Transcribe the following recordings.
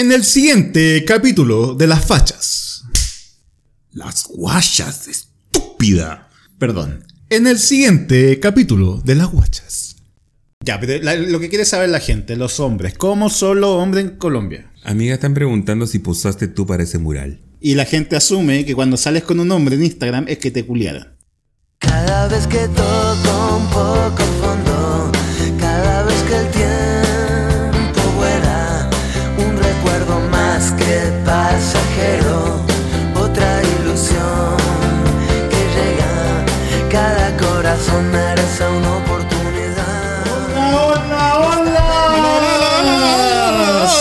En el siguiente capítulo de las fachas. Las guachas, estúpida. Perdón. En el siguiente capítulo de las guachas. Ya, pero la- lo que quiere saber la gente, los hombres, ¿cómo son los hombres en Colombia? Amiga, están preguntando si posaste tú para ese mural. Y la gente asume que cuando sales con un hombre en Instagram es que te culiaron. Cada vez que toco un poco fondo, cada vez que el tiempo más que pasajero, otra ilusión que llega, cada corazón merece una oportunidad. ¡Hola, hola!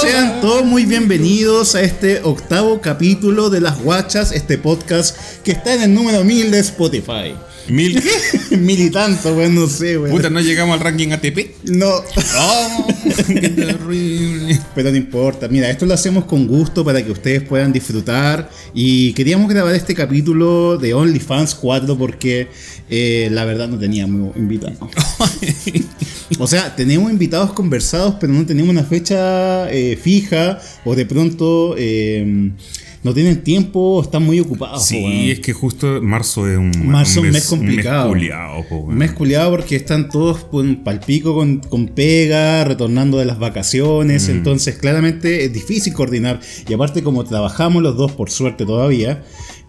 Sean todos muy bienvenidos a este octavo capítulo de Las Guachas, este podcast que está en el número 1000 de Spotify. ¿Mil Mil y tanto, weón, no sé, weón. Puta, no llegamos al ranking ATP. No, ¡Oh! ¡Qué terrible! pero no importa. Mira, esto lo hacemos con gusto para que ustedes puedan disfrutar. Y queríamos grabar este capítulo de OnlyFans 4 porque eh, la verdad no teníamos invitados. O sea, tenemos invitados conversados, pero no tenemos una fecha eh, fija o de pronto eh, no tienen tiempo están muy ocupados. Sí, es que justo marzo es un, Marzo es un mes complicado. Un mes po, culiado porque están todos pal palpico con, con pega, retornando de las vacaciones, Mm. entonces claramente es difícil coordinar. Y aparte como trabajamos los dos, por suerte todavía,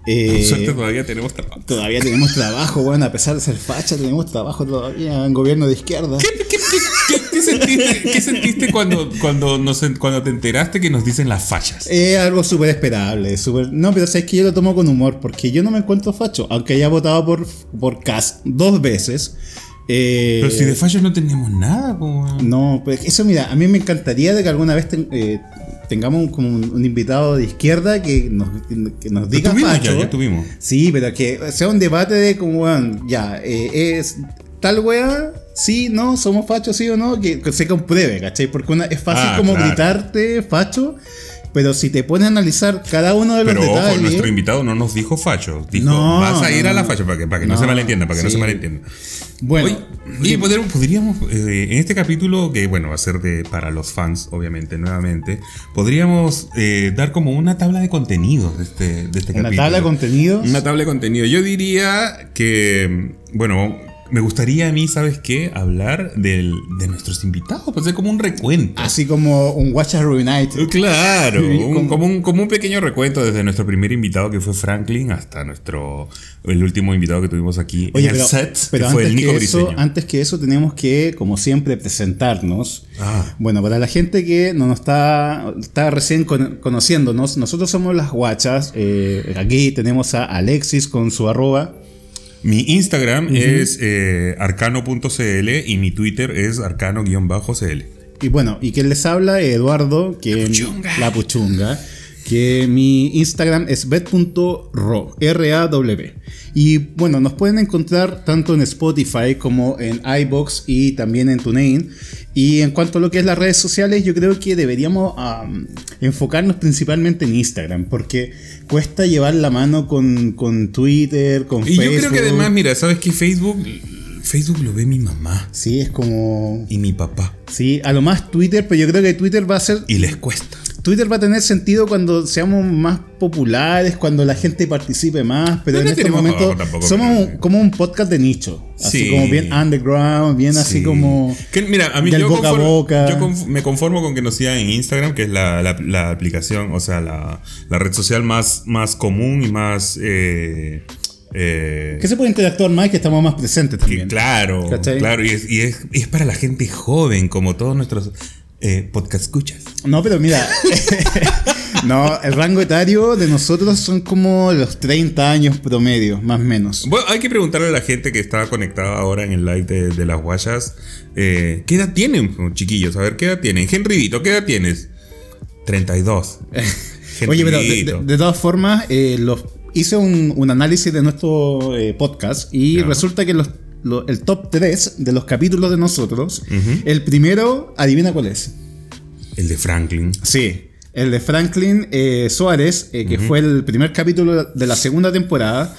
eh, Por suerte todavía tenemos trabajo. todavía tenemos trabajo, bueno, a pesar de ser facha, tenemos trabajo todavía en gobierno de izquierda. ¿Qué, qué- qué- qué sentiste, qué sentiste cuando, cuando, nos, cuando te enteraste que nos dicen las fallas? Es algo súper esperable, súper... No, pero sabes que yo lo tomo con humor, porque yo no me encuentro facho, aunque haya votado por, por Cast dos veces. eh, Pero si de fallos no tenemos nada, po. No, pues eso mira, a mí me encantaría de que alguna vez ten- eh, tengamos como un, un invitado de izquierda que nos, que nos diga tuvimos ya, ya tuvimos. Sí, pero que sea un debate de como, weón, ya, eh, es tal weá, sí, no, somos fachos, sí o no, que, que se compruebe, ¿cachai? Porque una, es fácil Ah, como claro. gritarte facho, pero si te pones a analizar cada uno de los Pero ojo, detalles... nuestro invitado no nos dijo fallos. Dijo, No, vas a ir a la no. facha para que, para que no, No, se malentienda, para que no se malentienda. bueno, poder- podríamos, eh, en este capítulo, que bueno, va a ser de, para los fans, obviamente, nuevamente, podríamos eh, dar como una tabla de contenidos de este, de este una capítulo. tabla de contenidos... Una tabla de contenido. Yo diría que, bueno, me gustaría a mí, ¿sabes qué? Hablar del, de nuestros invitados, pues hacer como un recuento. Así como un Watch Reunited. Claro, Sí, un- como- un, como un pequeño recuento desde nuestro primer invitado que fue Franklin hasta nuestro el último invitado que tuvimos aquí Oye, en pero, el set, pero que fue el Nico que eso, Briseño. antes que eso tenemos que, como siempre, presentarnos. Ah. Bueno, para la gente que no nos está, está recién con- conociéndonos, nosotros somos las guachas. eh, aquí tenemos a Alexis con su arroba. Mi Instagram es eh, arcano.cl y mi Twitter es arcano-cl. Y bueno, y quien les habla, Eduardo, que puchunga. la puchunga. Que mi Instagram es bet.ro, R-A-W. Y bueno, nos pueden encontrar tanto en Spotify como en iBox y también en TuneIn. Y en cuanto a lo que es las redes sociales, yo creo que deberíamos am, enfocarnos principalmente en Instagram, porque cuesta llevar la mano con, con Twitter, con Y Facebook. yo creo que además, mira, ¿sabes qué? Facebook, Facebook lo ve mi mamá Sí, es como. y mi papá. Sí, a lo más Twitter, pero yo creo que Twitter va a ser Y les cuesta. Twitter va a tener sentido cuando seamos más populares, cuando la gente participe más, pero No en este momento tampoco, somos pero- como un podcast de nicho, así Sí. como bien underground, bien así Sí. como Que, mira, a mí yo, boca a conformo- boca. yo conf- me conformo con que nos sigan en Instagram, que es la, la- la aplicación, o sea, la, la red social más, más común y más... eh, eh, que se puede interactuar más y que estamos más presentes que también. claro, ¿Cachai? claro, y es, y es, y es para la gente joven, como todos nuestros eh, podcast escuchas. No, pero mira, no, el rango etario de nosotros son como los 30 años promedio, más o menos. Bueno, hay que preguntarle a la gente que está conectada ahora en el live de, de las guayas, eh, ¿qué edad tienen, chiquillos? A ver, ¿qué edad tienen? Henrydito, ¿qué edad tienes? 32. Oye, pero de, de- de todas formas, eh, los, hice un, un análisis de nuestro eh, podcast y resulta que los, lo- el top 3 de los capítulos de nosotros, el primero, adivina cuál es. El de Franklin. Sí. El de Franklin eh, Suárez, eh, que fue el primer capítulo de la segunda temporada.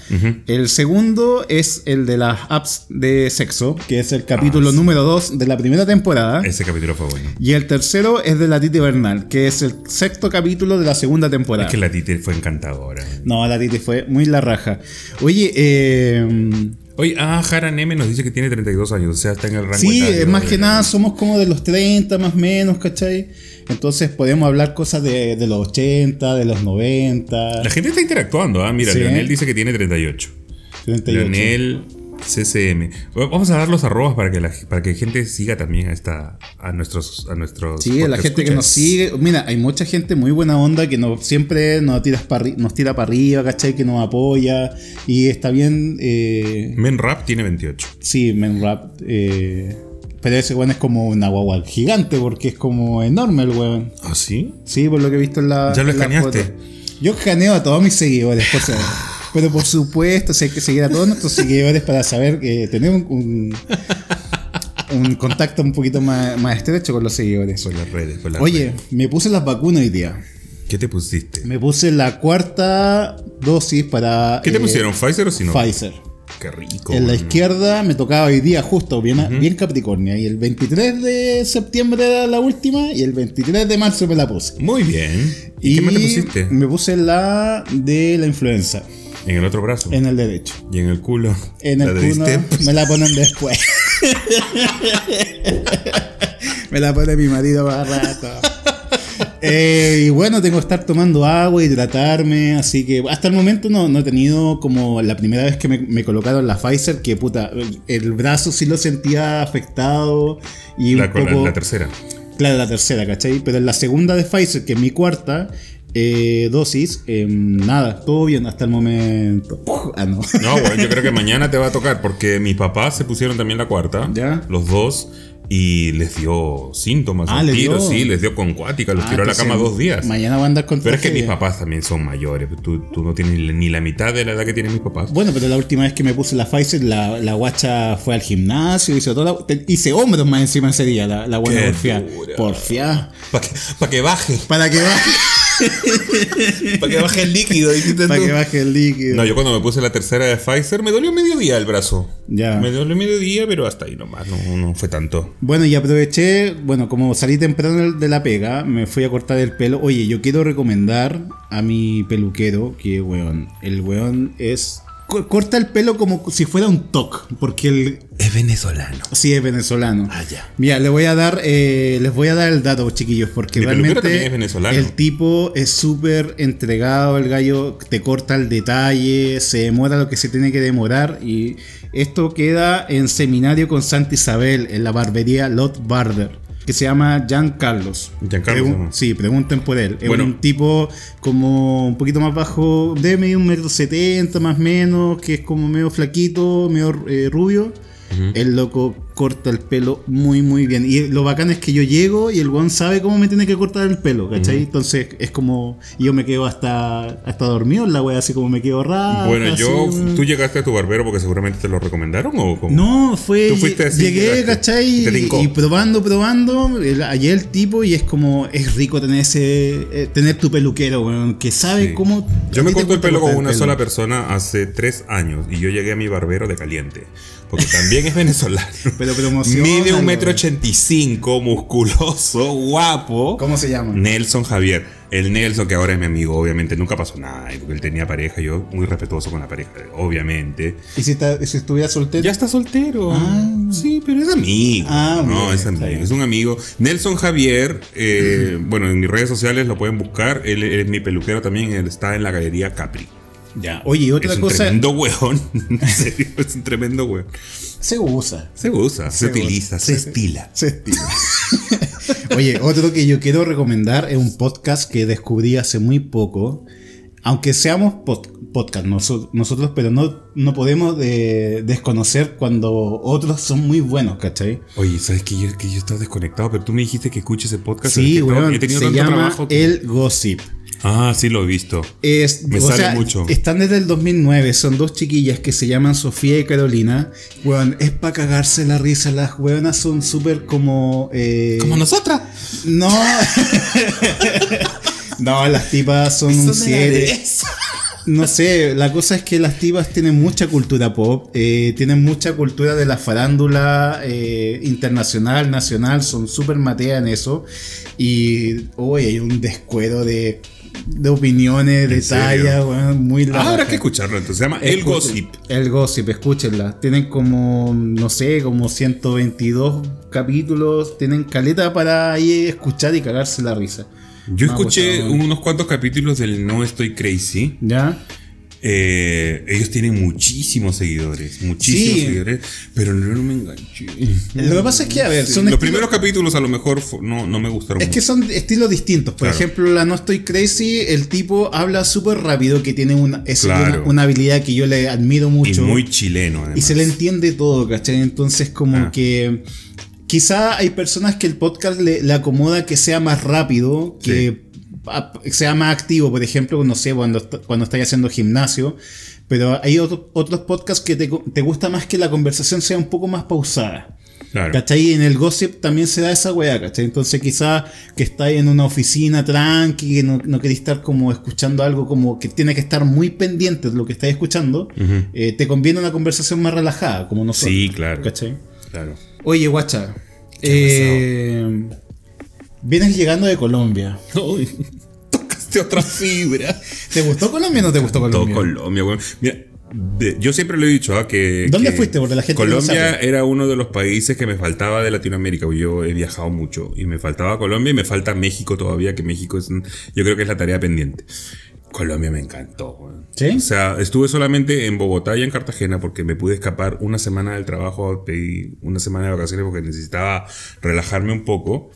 El segundo es el de las apps de sexo, que es el capítulo Ah, sí. número 2 de la primera temporada. Ese capítulo fue bueno. Y el tercero es de la Titi Bernal, que es el sexto capítulo de la segunda temporada. Es que la Tite fue encantadora. No, la Titi fue muy la raja. Oye, eh, Oye, ah, Jara Neme nos dice que tiene 32 años, o sea, está en el rango sí, etario eh, más de- que nada somos como de los 30 más o menos, ¿cachai? Entonces podemos hablar cosas de, de los 80, de los 90. La gente está interactuando, ah, mira, Sí. Leonel dice que tiene 38. 38. Leonel CCM. Vamos a dar los arrobas para que la para que gente siga también a esta a nuestros a nuestros Sí, la podcast gente que nos sigue. Mira, hay mucha gente muy buena onda que nos, siempre nos, tiras nos tira para arriba, ¿cachai? Que nos apoya. Y está bien. Eh, Men Rap tiene 28. sí, Men Rap. eh, pero ese weón es como una guagua gigante porque es como enorme el weón. ¿Ah, sí? Sí, por lo que he visto en la. ¿Ya lo la escaneaste? Yo escaneo a todos mis seguidores, por saber. Pero por supuesto, si hay que seguir a todos nuestros seguidores para saber que tenemos un, un, un contacto un poquito más, más estrecho con los seguidores. Por las redes, por las Oye, redes. me puse las vacunas hoy día. ¿Qué te pusiste? Me puse la cuarta dosis para. ¿Qué te eh, pusieron? ¿Pfizer o Sinovac? Pfizer. Qué rico. En la izquierda me tocaba hoy día justo, bien, bien Capricornio. Y el 23 de septiembre era la última y el 23 de marzo me la puse. Muy bien. ¿Y, qué más te pusiste? Me puse la de la influenza En el otro brazo. en el derecho. Y en el culo. En el culo me la ponen después. me la pone mi marido más rato. Eh, y bueno, tengo que estar tomando agua, hidratarme, así que hasta el momento no, no he tenido como la primera vez que me, me colocaron la Pfizer, que puta, el, el brazo sí lo sentía afectado y La, un la- la tercera. Claro, la tercera, ¿cachai? Pero en la segunda de Pfizer, que es mi cuarta eh, dosis, eh, nada, todo bien hasta el momento. Ah, no. No, bueno, yo creo que mañana te va a tocar porque mis papás se pusieron también la cuarta. Ya. Los dos. Y les dio síntomas. Ah, ¿les tiro, dio? sí, les dio con cuática, los Ah, tiró a la cama dos días. Mañana va a andar con Pero es que mis papás también son mayores. Tú, tú no tienes ni la mitad de la edad que tienen mis papás. Bueno, pero la última vez que me puse la Pfizer, la, la guacha fue al gimnasio, hizo toda la- te- hice hombros más encima ese día, la, la buena porfía. Porfía. Para que, pa' que baje. Para que baje, Para que baje el líquido. dijiste para que baje el líquido. No, yo cuando me puse la tercera de Pfizer me dolió medio día el brazo. Ya. Me dolió medio día, pero hasta ahí nomás. No, no fue tanto. Bueno, y aproveché, bueno, como salí temprano de la pega, me fui a cortar el pelo. Oye, yo quiero recomendar a mi peluquero que, weón, el weón es... co- Corta el pelo como si fuera un toc, porque el, Es venezolano. sí es venezolano. Ah, ya. Mira, le voy a dar, eh, les voy a dar el dato, chiquillos, porque realmente es venezolano. el tipo es súper entregado, el gallo te corta el detalle, se demora lo que se tiene que demorar y esto queda en seminario con Santa Isabel, en la barbería Lot Barber. Que se llama Jean Carlos. Giancarlo se llama. sí, pregunten por él. Es Bueno. un tipo como un poquito más bajo, de medio un metro setenta más o menos, que es como medio flaquito, medio eh, rubio. El loco corta el pelo muy, muy bien. Y lo bacán es que yo llego y el weón sabe cómo me tiene que cortar el pelo, ¿cachai? Entonces es como. Yo me quedo hasta, hasta dormido en la wea, así como me quedo raro. Bueno, yo. ¿Tú llegaste a tu barbero porque seguramente te lo recomendaron o cómo? No, fue. Tú fuiste así, llegué, ¿cachai? y probando, probando. ayer el tipo, y es como. Es rico tener ese. eh, tener tu peluquero, weón, que sabe Sí. cómo. Yo me corto el pelo con una sola persona hace tres años y yo llegué a mi barbero de caliente. Porque también es venezolano. Pero. Mide un metro ochenta y cinco, musculoso, guapo. ¿Cómo se llama? Nelson Javier. El Nelson, que ahora es mi amigo, obviamente nunca pasó nada, porque él tenía pareja, yo muy respetuoso con la pareja, obviamente. ¿Y si, está- si estuviera soltero? Ya está soltero. Ah. Sí, pero es amigo. Ah, no, bien, es amigo. bien. Es un amigo. Nelson Javier, eh, bueno, en mis redes sociales lo pueden buscar. Él, él es mi peluquero también. Él está en la galería Capri. Ya. Oye, y otra es un cosa. tremendo hueón. en serio, es un tremendo hueón. Se usa. Se usa, se, Se utiliza, usa. se estila. Se estila. Oye, otro que yo quiero recomendar es un podcast que descubrí hace muy poco. Aunque seamos pod- podcast noso- nosotros, pero no, no podemos desconocer cuando otros son muy buenos, ¿cachai? Oye, ¿sabes que yo, que yo estaba desconectado? Pero tú me dijiste que escuches ese podcast. Sí, que weón. he tenido Se tanto llama trabajo que- El Gossip. Ah, sí, lo he visto. Es, Me o sale sea, mucho. Están desde el 2009, son dos chiquillas que se llaman Sofía y Carolina. Weón, es para cagarse la risa, las weonas son súper como... eh, Como nosotras. No. No, las tipas son un Eso me la 7. des. No sé, la cosa es que las tipas tienen mucha cultura pop, eh, tienen mucha cultura de la farándula eh, internacional, nacional, son súper mateas en eso. Y hoy hay un descuero de, de opiniones, de ¿En serio? talla, weón, muy Ah, habrá larga. que escucharlo, entonces se llama El Gossip. El Gossip, escúchenla. Tienen como, no sé, como 122 capítulos. Tienen caleta para ahí escuchar y cagarse la risa. Yo Me escuché unos cuantos capítulos del No Estoy Crazy. ¿Ya? Eh, ellos tienen muchísimos seguidores, muchísimos Sí. seguidores, pero no me enganché. Lo que pasa es que, a ver, son Los primeros capítulos a lo mejor no, no me gustaron Es que son estilos distintos. Por Claro. ejemplo, la No Estoy Crazy, el tipo habla súper rápido, que tiene una, es Claro. una, una habilidad que yo le admiro Y mucho. muy chileno, además. Y se le entiende todo, ¿cachai? Entonces, como Ah. que quizá hay personas que el podcast le, le acomoda que sea más rápido, que sea más activo, por ejemplo, no sé, cuando, cuando estáis haciendo gimnasio. Pero hay otro- otros podcasts que te, te gusta más que la conversación sea un poco más pausada. Claro. ¿Cachai? En el gossip también se da esa weá, ¿cachai? Entonces quizá que estáis en una oficina tranqui, que no, no queréis estar como escuchando algo como que tiene que estar muy pendiente de lo que estáis escuchando, eh, te conviene una conversación más relajada, como nosotros. Sí, claro. ¿Cachai? Claro. Oye, guacha. eh, vienes llegando de Colombia. Uy, tocaste otra fibra. ¿Te gustó Colombia o no te gustó Todo Colombia? Colombia, weón. Mira, de- yo siempre lo he dicho, ¿ah? que. ¿Dónde que fuiste? Porque la gente no Colombia sabe. era uno de los países que me faltaba de Latinoamérica. Yo he viajado mucho y me faltaba Colombia y me falta México todavía, que México es. yo creo que es la tarea pendiente. Colombia me encantó. ¿Sí? O sea, estuve solamente en Bogotá y en Cartagena porque me pude escapar una semana del trabajo, pedí una semana de vacaciones porque necesitaba relajarme un poco.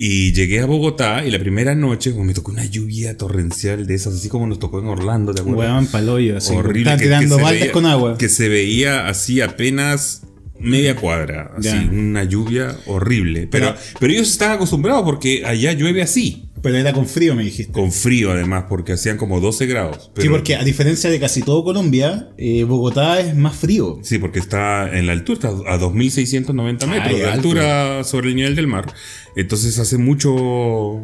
Y llegué a Bogotá y la primera noche me tocó una lluvia torrencial de esas, así como nos tocó en Orlando, ¿te acuerdas? Weón, paloyo, así. Horrible. Que- tirando que veía- con agua. Que se veía así apenas media cuadra, así, Ya. una lluvia horrible. Pero, Pero- pero ellos están acostumbrados porque allá llueve así, Pero era con frío, me dijiste. con frío además, porque hacían como 12 grados. Sí, Pero- porque a diferencia de casi todo Colombia, eh, Bogotá es más frío. Sí, porque está en la altura, está a 2.690 metros Ay, de altura sobre el nivel del mar. Entonces hace mucho...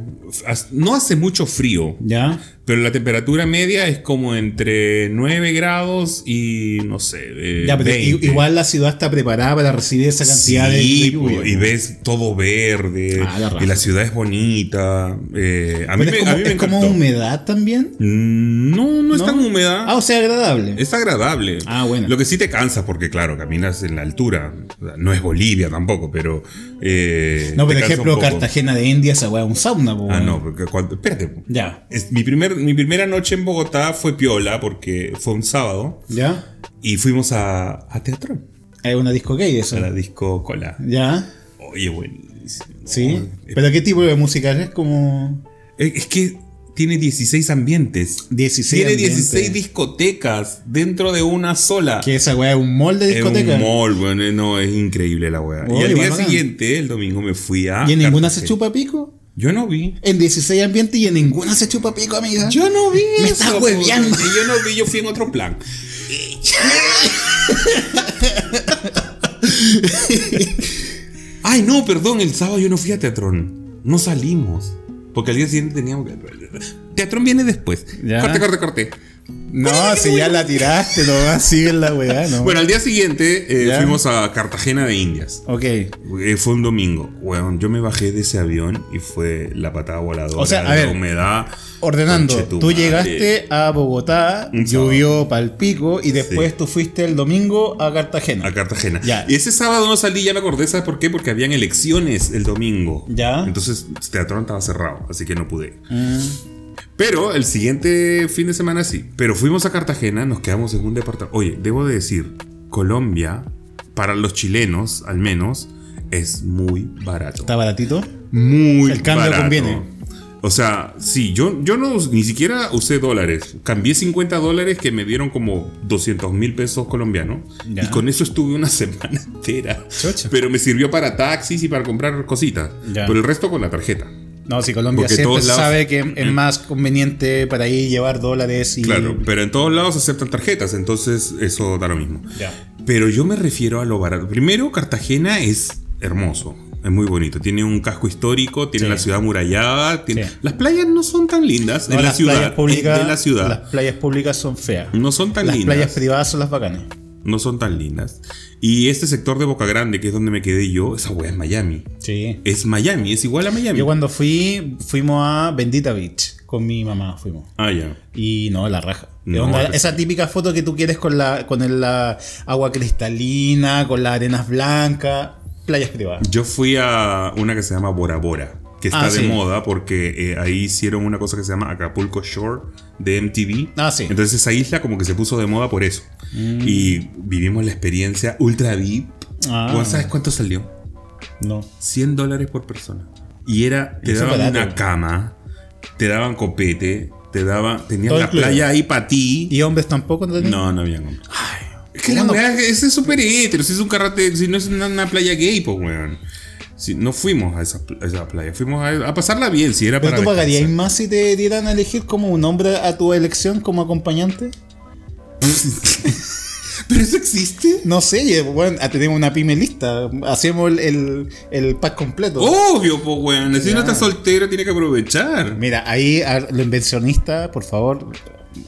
No hace mucho frío, ¿Ya? pero la temperatura media es como entre 9 grados y no sé, eh, Ya, pero i- 20. igual la ciudad está preparada para recibir esa cantidad de- Sí, de, lluvia. po, y ves todo verde, Ah, la y la ciudad es bonita. eh, a mí es como, a mí me es como encantó. humedad también. Mm, No, no es tan húmeda. Ah, o sea, agradable. Es agradable. Ah, bueno. Lo que sí te cansa porque, claro, caminas en la altura. No es Bolivia tampoco, pero. Eh, no, por ejemplo. Cartagena de India, esa weá un sauna, po, Ah, no, porque cuando. Espérate. Ya. Es- mi, primer, mi primera noche en Bogotá fue piola porque fue un sábado ¿Ya? y fuimos a, a teatro, Es una disco gay eso. a la disco cola. ¿Ya? Oye, buenísimo. Sí. Oh, ¿Pero qué tipo de música es? como Es, es que tiene 16 ambientes. 16 Tiene ambientes. 16 discotecas dentro de una sola. que esa weá es un mall de Es discoteca. un mall, weón. eh, No, es increíble la weá. Oh, y al día bacán. siguiente, el domingo, me fui a. ¿Y en ninguna se chupa pico? Yo no vi. En 16 ambientes y en ninguna se chupa pico, amiga. Yo no vi. Me eso, estás hueveando. y Yo no vi, yo fui en otro plan. Ay, no, perdón, el sábado yo no fui a Teatrón. No salimos. Porque al día siguiente teníamos que. Teatrón viene después. Ya. Corte, corte, corte. No, si ya la tiraste, lo vas sigue la weá, ¿no? Bueno, al día siguiente eh, Ya. fuimos a Cartagena de Indias. ok. Eh, Fue un domingo. Weón, yo me bajé de ese avión y fue la patada voladora. O sea, a la ver, humedad. Ordenando, Conche tu tú madre. llegaste a Bogotá, Un llovió pal pico y después Sí. tú fuiste el domingo a Cartagena. A Cartagena. Ya. Y ese sábado no salí, ya me acordé, ¿sabes por qué? Porque habían elecciones el domingo. Ya. Entonces, Teatrón estaba cerrado, así que no pude. Mm, Pero el siguiente fin de semana sí. Pero fuimos a Cartagena, nos quedamos en un departamento. Oye, debo de decir, Colombia, para los chilenos al menos, es muy barato. ¿Está baratito? Muy El cambio barato. conviene. O sea, sí, yo, yo no ni siquiera usé dólares. Cambié 50 dólares que me dieron como 200 mil pesos colombianos. Ya. Y con eso estuve una semana entera. Chocha. Pero me sirvió para taxis y para comprar cositas. Ya. Pero el resto con la tarjeta. No, si Colombia Porque siempre lados- sabe que es más conveniente para ahí llevar dólares y. Claro, pero en todos lados aceptan tarjetas, entonces eso da lo mismo. Ya. Pero yo me refiero a lo barato. Primero, Cartagena es hermoso. Es muy bonito. Tiene un casco histórico, tiene Sí. la ciudad murallada. Tiene... Sí. Las playas no son tan lindas No, en la las ciudad. playas públicas, de la ciudad. Las playas públicas son feas. No son tan las lindas. playas privadas son las bacanas. No son tan lindas. Y este sector de Boca Grande, que es donde me quedé yo, esa weá es Miami. Sí. Es Miami, es igual a Miami. Yo cuando fui, fuimos a Bendita Beach. Con mi mamá fuimos. Ah, ya. Y no, la raja. No, Onda, pues- esa típica foto que tú quieres con la con el, la agua cristalina, con las arenas blancas, playas privadas. Yo fui a una que se llama Bora Bora, que está Ah, de sí. moda porque eh, ahí hicieron una cosa que se llama Acapulco Shore de MTV. Ah, sí. Entonces esa isla como que se puso de moda por eso. Y vivimos la experiencia ultra VIP. Ah. ¿Vos ¿Sabes cuánto salió? No. 100 dólares por persona. Y era, te daban barato. una cama, te daban copete, te daban, tenías Todo la incluido. playa ahí para ti. ¿Y hombres tampoco no? No, no había hombres. Es que ¿cómo la no? weá, ese es súper hétero, si es un karate, si no es una, una playa gay, pues weón. No fuimos a esa, a esa playa, fuimos a, a pasarla bien, si era ¿Pero para. tú pagarías más si te dieran a elegir como un hombre a tu elección como acompañante? ¿Pero eso existe? No sé, bueno, ah, tenemos una pyme lista. Hacemos el, el, el pack completo. Obvio, pues weón. Si uno está soltero, tiene que aprovechar. Mira, ahí a los inversionistas, por favor,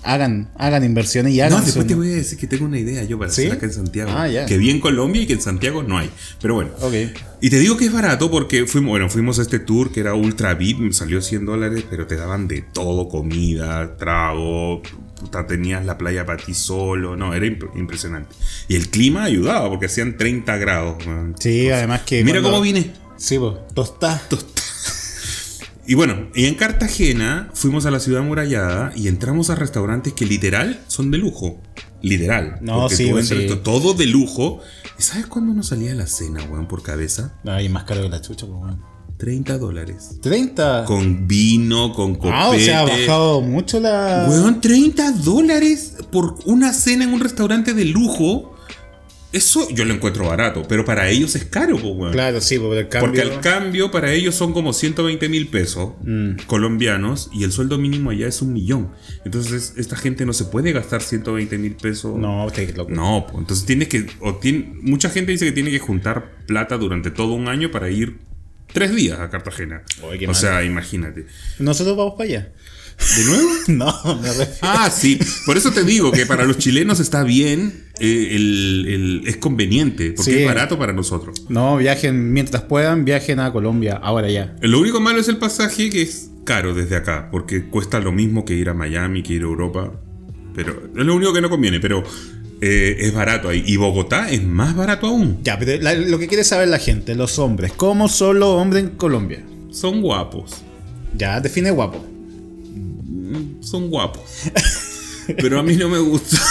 hagan, hagan inversiones y hagan. No, después te voy a decir que tengo una idea yo para ¿Sí? hacer acá en Santiago. Ah. Que vi en Colombia y que en Santiago no hay. Pero bueno. Ok. Y te digo que es barato porque fuimos, bueno, fuimos a este tour que era ultra VIP, salió 100 dólares, pero te daban de todo, comida, trago, puta, tenías la playa para ti solo, no, era imp- impresionante. Y el clima ayudaba porque hacían 30 grados. man. Sí, además que. Mira cuando- cómo vine. Sí, pues, tostá. Y bueno, y en Cartagena fuimos a la ciudad amurallada y entramos a restaurantes que literal son de lujo. Literal. No, Porque sí, sí. todo de lujo. ¿Y sabes cuándo nos salía la cena, weón, por cabeza? Ay, más caro que la chucha, pues, bueno. 30 dólares. 30. Con vino, con copete. ah, o sea, ha bajado mucho la. Weón, 30 dólares por una cena en un restaurante de lujo. Eso yo lo encuentro barato, pero para ellos es caro, weón. Claro, sí, porque el cambio. Porque al cambio para ellos son como 120 mil pesos Mm. colombianos y el sueldo mínimo allá es un millón. Entonces esta gente no se puede gastar 120 mil pesos. No, usted es loco. No, pues entonces tienes que. O tiene, mucha gente dice que tiene que juntar plata durante todo un año para ir tres días a Cartagena. O sea, imagínate. Nosotros vamos para allá. ¿De nuevo? No, me refiero. Ah, sí. Por eso te digo que para los chilenos está bien, eh, el- el- es conveniente, porque Sí. es barato para nosotros. No, viajen mientras puedan, viajen a Colombia, ahora ya. Lo único malo es el pasaje que es caro desde acá, porque cuesta lo mismo que ir a Miami, que ir a Europa. Pero es lo único que no conviene, pero eh, es barato ahí. Y Bogotá es más barato aún. Ya, pero la- lo que quiere saber la gente, los hombres, ¿cómo son los hombres en Colombia? Son guapos. Ya, define guapo. Son guapos. Pero a mí no me gusta.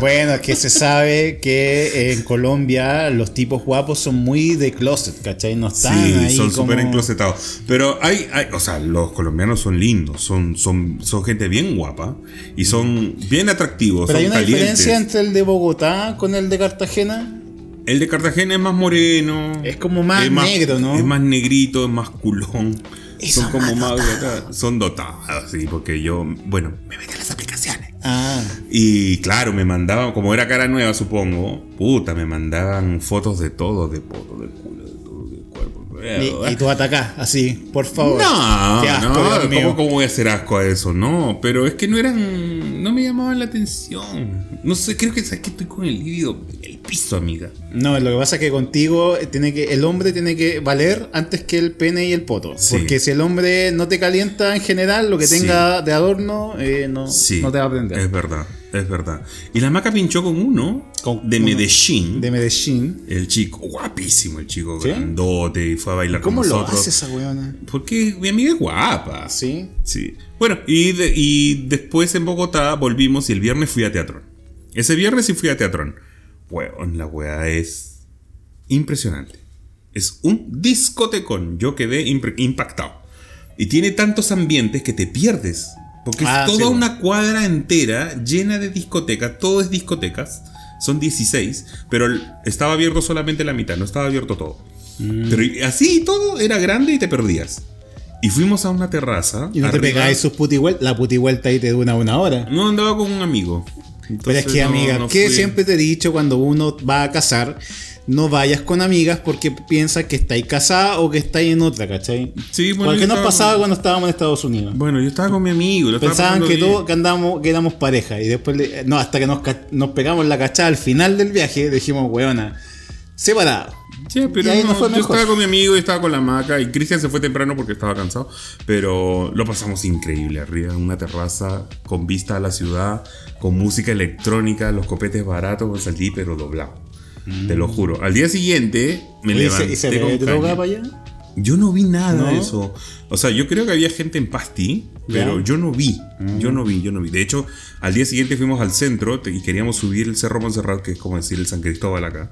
Bueno, es que se sabe que en Colombia los tipos guapos son muy de closet, ¿cachai? No están Sí, ahí son como- súper enclosetados. Pero hay, hay, o sea, los colombianos son lindos, son, son, son gente bien guapa y son bien atractivos. Pero hay son una calientes. diferencia entre el de Bogotá con el de Cartagena. El de Cartagena es más moreno. Es como más negro, ¿no? Es más negrito, es más culón. Son son como más dotados. Son dotados, sí, porque yo, bueno, me metí a las aplicaciones. Ah, Y claro, me mandaban, como era cara nueva, supongo, puta, me mandaban fotos de todo, de poto, de culo, de todo, de cuerpo. y, y tú atacás, así, por favor. No, Qué asco, no. ¿cómo, cómo voy a hacer asco a eso? No, pero es que no eran, no me llamaban la atención. No sé, creo que sabes que estoy con el líbido en piso, amiga. No, lo que pasa es que contigo tiene que, el hombre tiene que valer antes que el pene y el poto. Sí. Porque si el hombre no te calienta en general, lo que Sí. tenga de adorno, eh, no, Sí, no te va a aprender. Es verdad, es verdad. Y la maca pinchó con uno Con de Medellín. De Medellín. El chico, guapísimo el chico, grandote, y fue a bailar ¿Cómo con lo nosotros. hace esa weona? Porque mi amiga es guapa. Sí. Sí. Bueno, y, de- y después en Bogotá volvimos y el viernes fui a Teatrón. Ese viernes sí fui a Teatrón. Weón, la weá es impresionante. Es un discotecón. Yo quedé impactado. Y tiene tantos ambientes que te pierdes. Porque Ah, es toda sí. una cuadra entera llena de discotecas. Todo es discotecas. Son 16. Pero estaba abierto solamente la mitad. No estaba abierto todo. Mm. Pero así todo era grande y te perdías. Y fuimos a una terraza. Y no te arriba- pegáis sus puti vueltas. La puti vuelta ahí te dura una hora. No andaba con un amigo. Pero es que, no- amiga, no que siempre te he dicho cuando uno va a casar, no vayas con amigas porque piensas que estáis casada o que estáis en otra, ¿cachai? Sí, bueno, Porque nos pasaba cuando estábamos en Estados Unidos. Bueno, yo estaba con mi amigo. lo Pensaban que todos que andábamos, que éramos pareja. Y después, le- no, hasta que nos, nos pegamos la cachada al final del viaje, dijimos, weona, separado. Sí, pero no, fue yo mejor. estaba con mi amigo y estaba con la maca y Cristian se fue temprano porque estaba cansado, pero lo pasamos increíble arriba en una terraza con vista a la ciudad, con música electrónica, los copetes baratos, pues salí pero doblado. Te lo juro. Al día siguiente me Oye, ¿y se- levanté ¿Y se con droga para allá? Yo no vi nada ¿No? de eso. O sea, yo creo que había gente en Pasti, pero Ya. Mm. yo no vi. Yo no vi, yo no vi. De hecho, al día siguiente fuimos al centro y queríamos subir el Cerro Montserrat, que es como decir el San Cristóbal acá.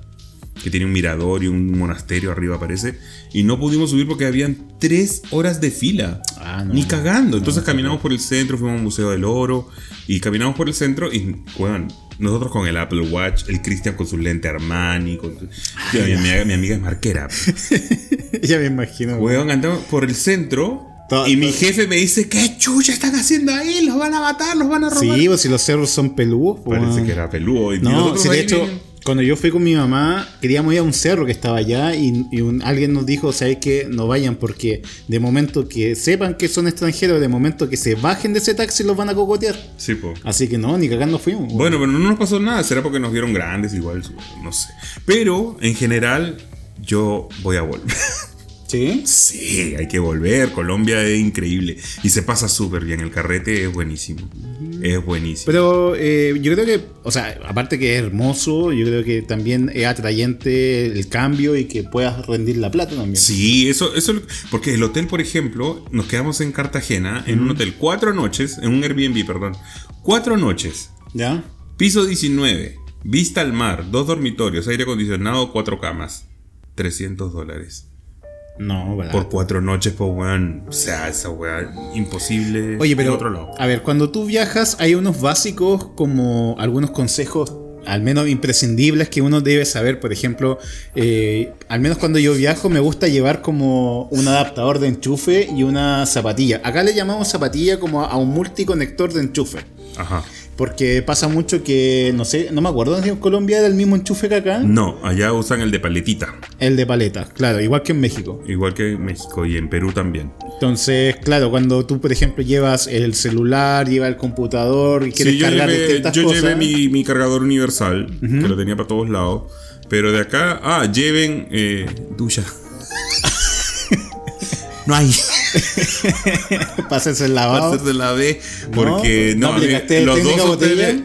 Que tiene un mirador y un monasterio arriba, parece. Y no pudimos subir porque habían tres horas de fila. Ah, no. Ni cagando. Entonces caminamos por el centro, fuimos al Museo del Oro. Y caminamos por el centro y, weón, nosotros con el Apple Watch, el Cristian con su lente Armani. Con su- Tío, mi, amiga, mi amiga es marquera. ya me imagino. Weón, andamos por el centro y mi jefe me dice, ¿qué chucha están haciendo ahí? Los van a matar, los van a robar. Sí, pues si los cerros son peludos. Parece que era peludo. Y No, si de hecho, cuando yo fui con mi mamá, queríamos ir a un cerro que estaba allá y, y un- alguien nos dijo, ¿sabes qué? No vayan porque de momento que sepan que son extranjeros, de momento que se bajen de ese taxi los van a cocotear. Sí, po. Así que no, ni cagando fuimos. Bueno, pero no nos pasó nada. Será porque nos vieron grandes igual. No sé. Pero, en general, yo voy a volver. ¿Sí? Sí, hay que volver. Colombia es increíble. Y se pasa súper bien. El carrete es buenísimo. Es buenísimo. Pero eh, yo creo que, o sea, aparte que es hermoso, yo creo que también es atrayente el cambio y que puedas rendir la plata también. Sí, eso, eso, porque el hotel, por ejemplo, nos quedamos en Cartagena, en un hotel cuatro noches, en un Airbnb, perdón, cuatro noches, ¿Ya? piso 19, vista al mar, dos dormitorios, aire acondicionado, cuatro camas, 300 dólares. No, ¿verdad? Por cuatro noches, pues, weón, o sea, esa weá, imposible Oye, pero en otro lado. a ver, cuando tú viajas hay unos básicos como algunos consejos al menos imprescindibles que uno debe saber. Por ejemplo, eh, al menos cuando yo viajo me gusta llevar como un adaptador de enchufe y una zapatilla. Acá le llamamos zapatilla como a un multiconector de enchufe. Ajá. Porque pasa mucho que, no sé, no me acuerdo si en Colombia era el mismo enchufe que acá. No, allá usan el de paletita, El de paleta, claro, igual que en México. igual que en México y en Perú también. Entonces, claro, cuando tú, por ejemplo, llevas el celular, llevas el computador y quieres Sí, yo cargar llevé, distintas yo cosas. llevé mi, mi cargador universal, que lo tenía para todos lados. Pero de acá, ah, lleven eh, ducha. No hay. Pásense el lavado. Pásense la B. Porque ¿No no, a mí- aplicaste los dos botella? hoteles.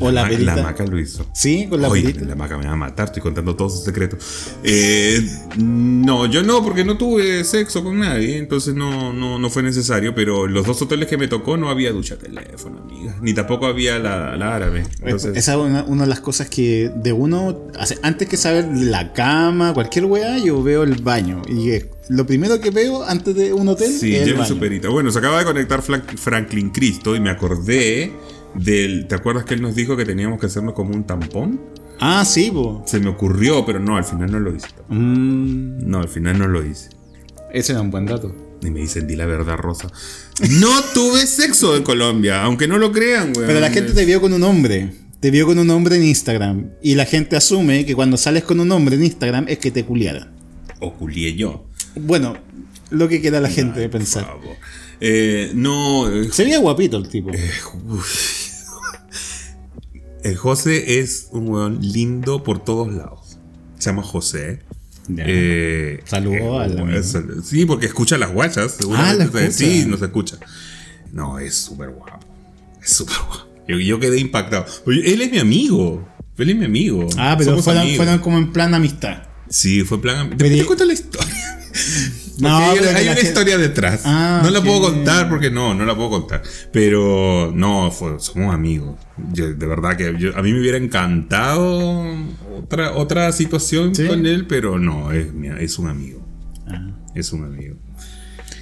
¿O la perita? La maca lo hizo. Sí, con la Oye, perita. la maca me va a matar, estoy contando todos sus secretos. Eh, no, yo no, porque no tuve sexo con nadie, entonces no, no, no fue necesario, pero los dos hoteles que me tocó no había ducha teléfono, amiga, ni tampoco había la, la árabe. Entonces, Esa es una, una de las cosas que de uno, hace- antes que saber la cama, cualquier weá, yo veo el baño. Y lo primero que veo antes de un hotel Sí, es el baño. su perita. Bueno, se acaba de conectar Franklin Cristo y me acordé del. ¿Te acuerdas que él nos dijo que teníamos que hacernos como un tampón? Ah, sí, po. Se me ocurrió, pero no, al final no lo hice. Mm, No, al final no lo hice. ese era un buen dato. Y me dicen, di la verdad, Rosa. No tuve sexo en Colombia, aunque no lo crean, güey. Pero la gente te vio con un hombre. Te vio con un hombre en Instagram. Y la gente asume que cuando sales con un hombre en Instagram es que te culiaron. O culié yo. Bueno, lo que queda la gente de pensar. Eh, no, eh, Se veía guapito el tipo. el José es un weón lindo por todos lados. Se llama José. Eh, Saludo al amigo. es- Sí, porque escucha las guachas. Ah, la escucha. Sí, nos escucha. No, es súper guapo. Es súper guapo. Yo, yo quedé impactado. Él es mi amigo. Él es mi amigo. ah, pero fueron, como en plan amistad. Sí, fue plan. Después Pero- te cuento la historia. No, hay, una historia detrás. Ah, no la puedo contar porque no, no la puedo contar. Pero no, fue- somos amigos. Yo, de verdad que yo- a mí me hubiera encantado otra, otra situación ¿Sí? con él, pero no, es, mi- es un amigo. Ah. Es un amigo.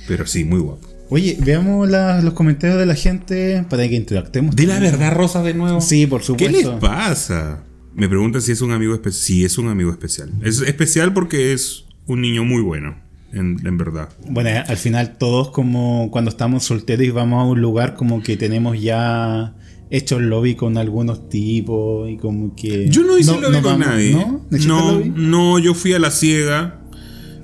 Pero sí, muy guapo. Oye, veamos la- los comentarios de la gente para que interactuemos. Di la verdad, Rosa, de nuevo. Sí, por ¿Qué supuesto. les pasa? Me preguntan si es un amigo especial. Sí, es un amigo especial. Es especial porque es un niño muy bueno, en, en verdad. Bueno, al final todos como cuando estamos solteros y vamos a un lugar como que tenemos ya hecho el lobby con algunos tipos y como que... Yo no hice lobby con vamos- nadie. ¿No? ¿No No, lobby? no, yo fui a la ciega.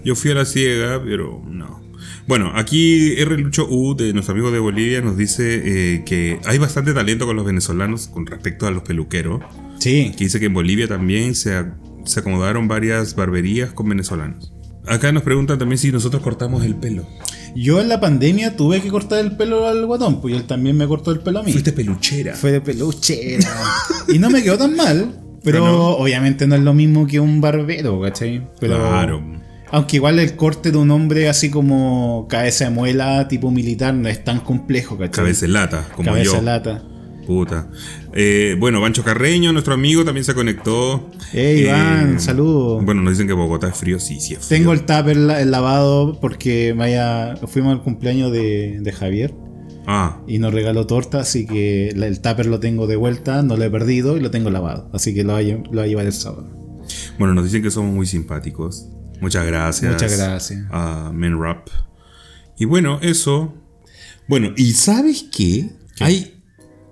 Yo fui a la ciega, pero no. Bueno, aquí R. Lucho U, de nuestro amigo de Bolivia, nos dice eh, que hay bastante talento con los venezolanos con respecto a los peluqueros. Sí. Que dice que en Bolivia también se, se acomodaron varias barberías con venezolanos. Acá nos preguntan también si nosotros cortamos el pelo. Yo en la pandemia tuve que cortar el pelo al guatón, pues él también me cortó el pelo a mí. Fuiste peluchera. Fue de peluchera. y no me quedó tan mal, pero Ah, no. obviamente no es lo mismo que un barbero, ¿cachai? Pero, Claro. Aunque igual el corte de un hombre así como cabeza de muela, tipo militar, no es tan complejo, ¿cachai? Cabeza de lata, como Cabeza yo. de lata. Puta. Eh, bueno, Bancho Carreño, nuestro amigo, también se conectó. Ey, Eh, Iván, saludos. Bueno, nos dicen que Bogotá es frío. Sí, sí es frío. Tengo el tupper el lavado porque vaya, fuimos al cumpleaños de, de Javier Ah, y nos regaló torta, así que el tupper lo tengo de vuelta, no lo he perdido y lo tengo lavado. Así que lo va a, lo va a llevar el sábado. bueno, nos dicen que somos muy simpáticos. Muchas gracias. Muchas gracias. A Men Rap. Y bueno, eso. Bueno, ¿y sabes qué? Hay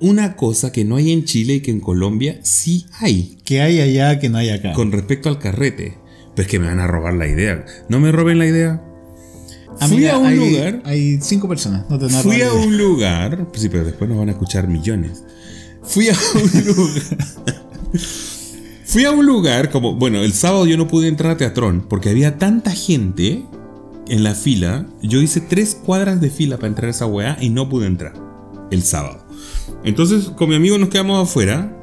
una cosa que no hay en Chile y que en Colombia sí hay. ¿Qué hay allá que no hay acá? Con respecto al carrete. Pues que me van a robar la idea. No me roben la idea. Fui Amiga, a un hay- lugar. Hay cinco personas, no te Fui a un lugar. Sí, pero después nos van a escuchar millones. Fui a un lugar. Fui a un lugar como. Bueno, el sábado yo no pude entrar a Teatrón porque había tanta gente en la fila. Yo hice tres cuadras de fila para entrar a esa weá y no pude entrar el sábado. Entonces, con mi amigo nos quedamos afuera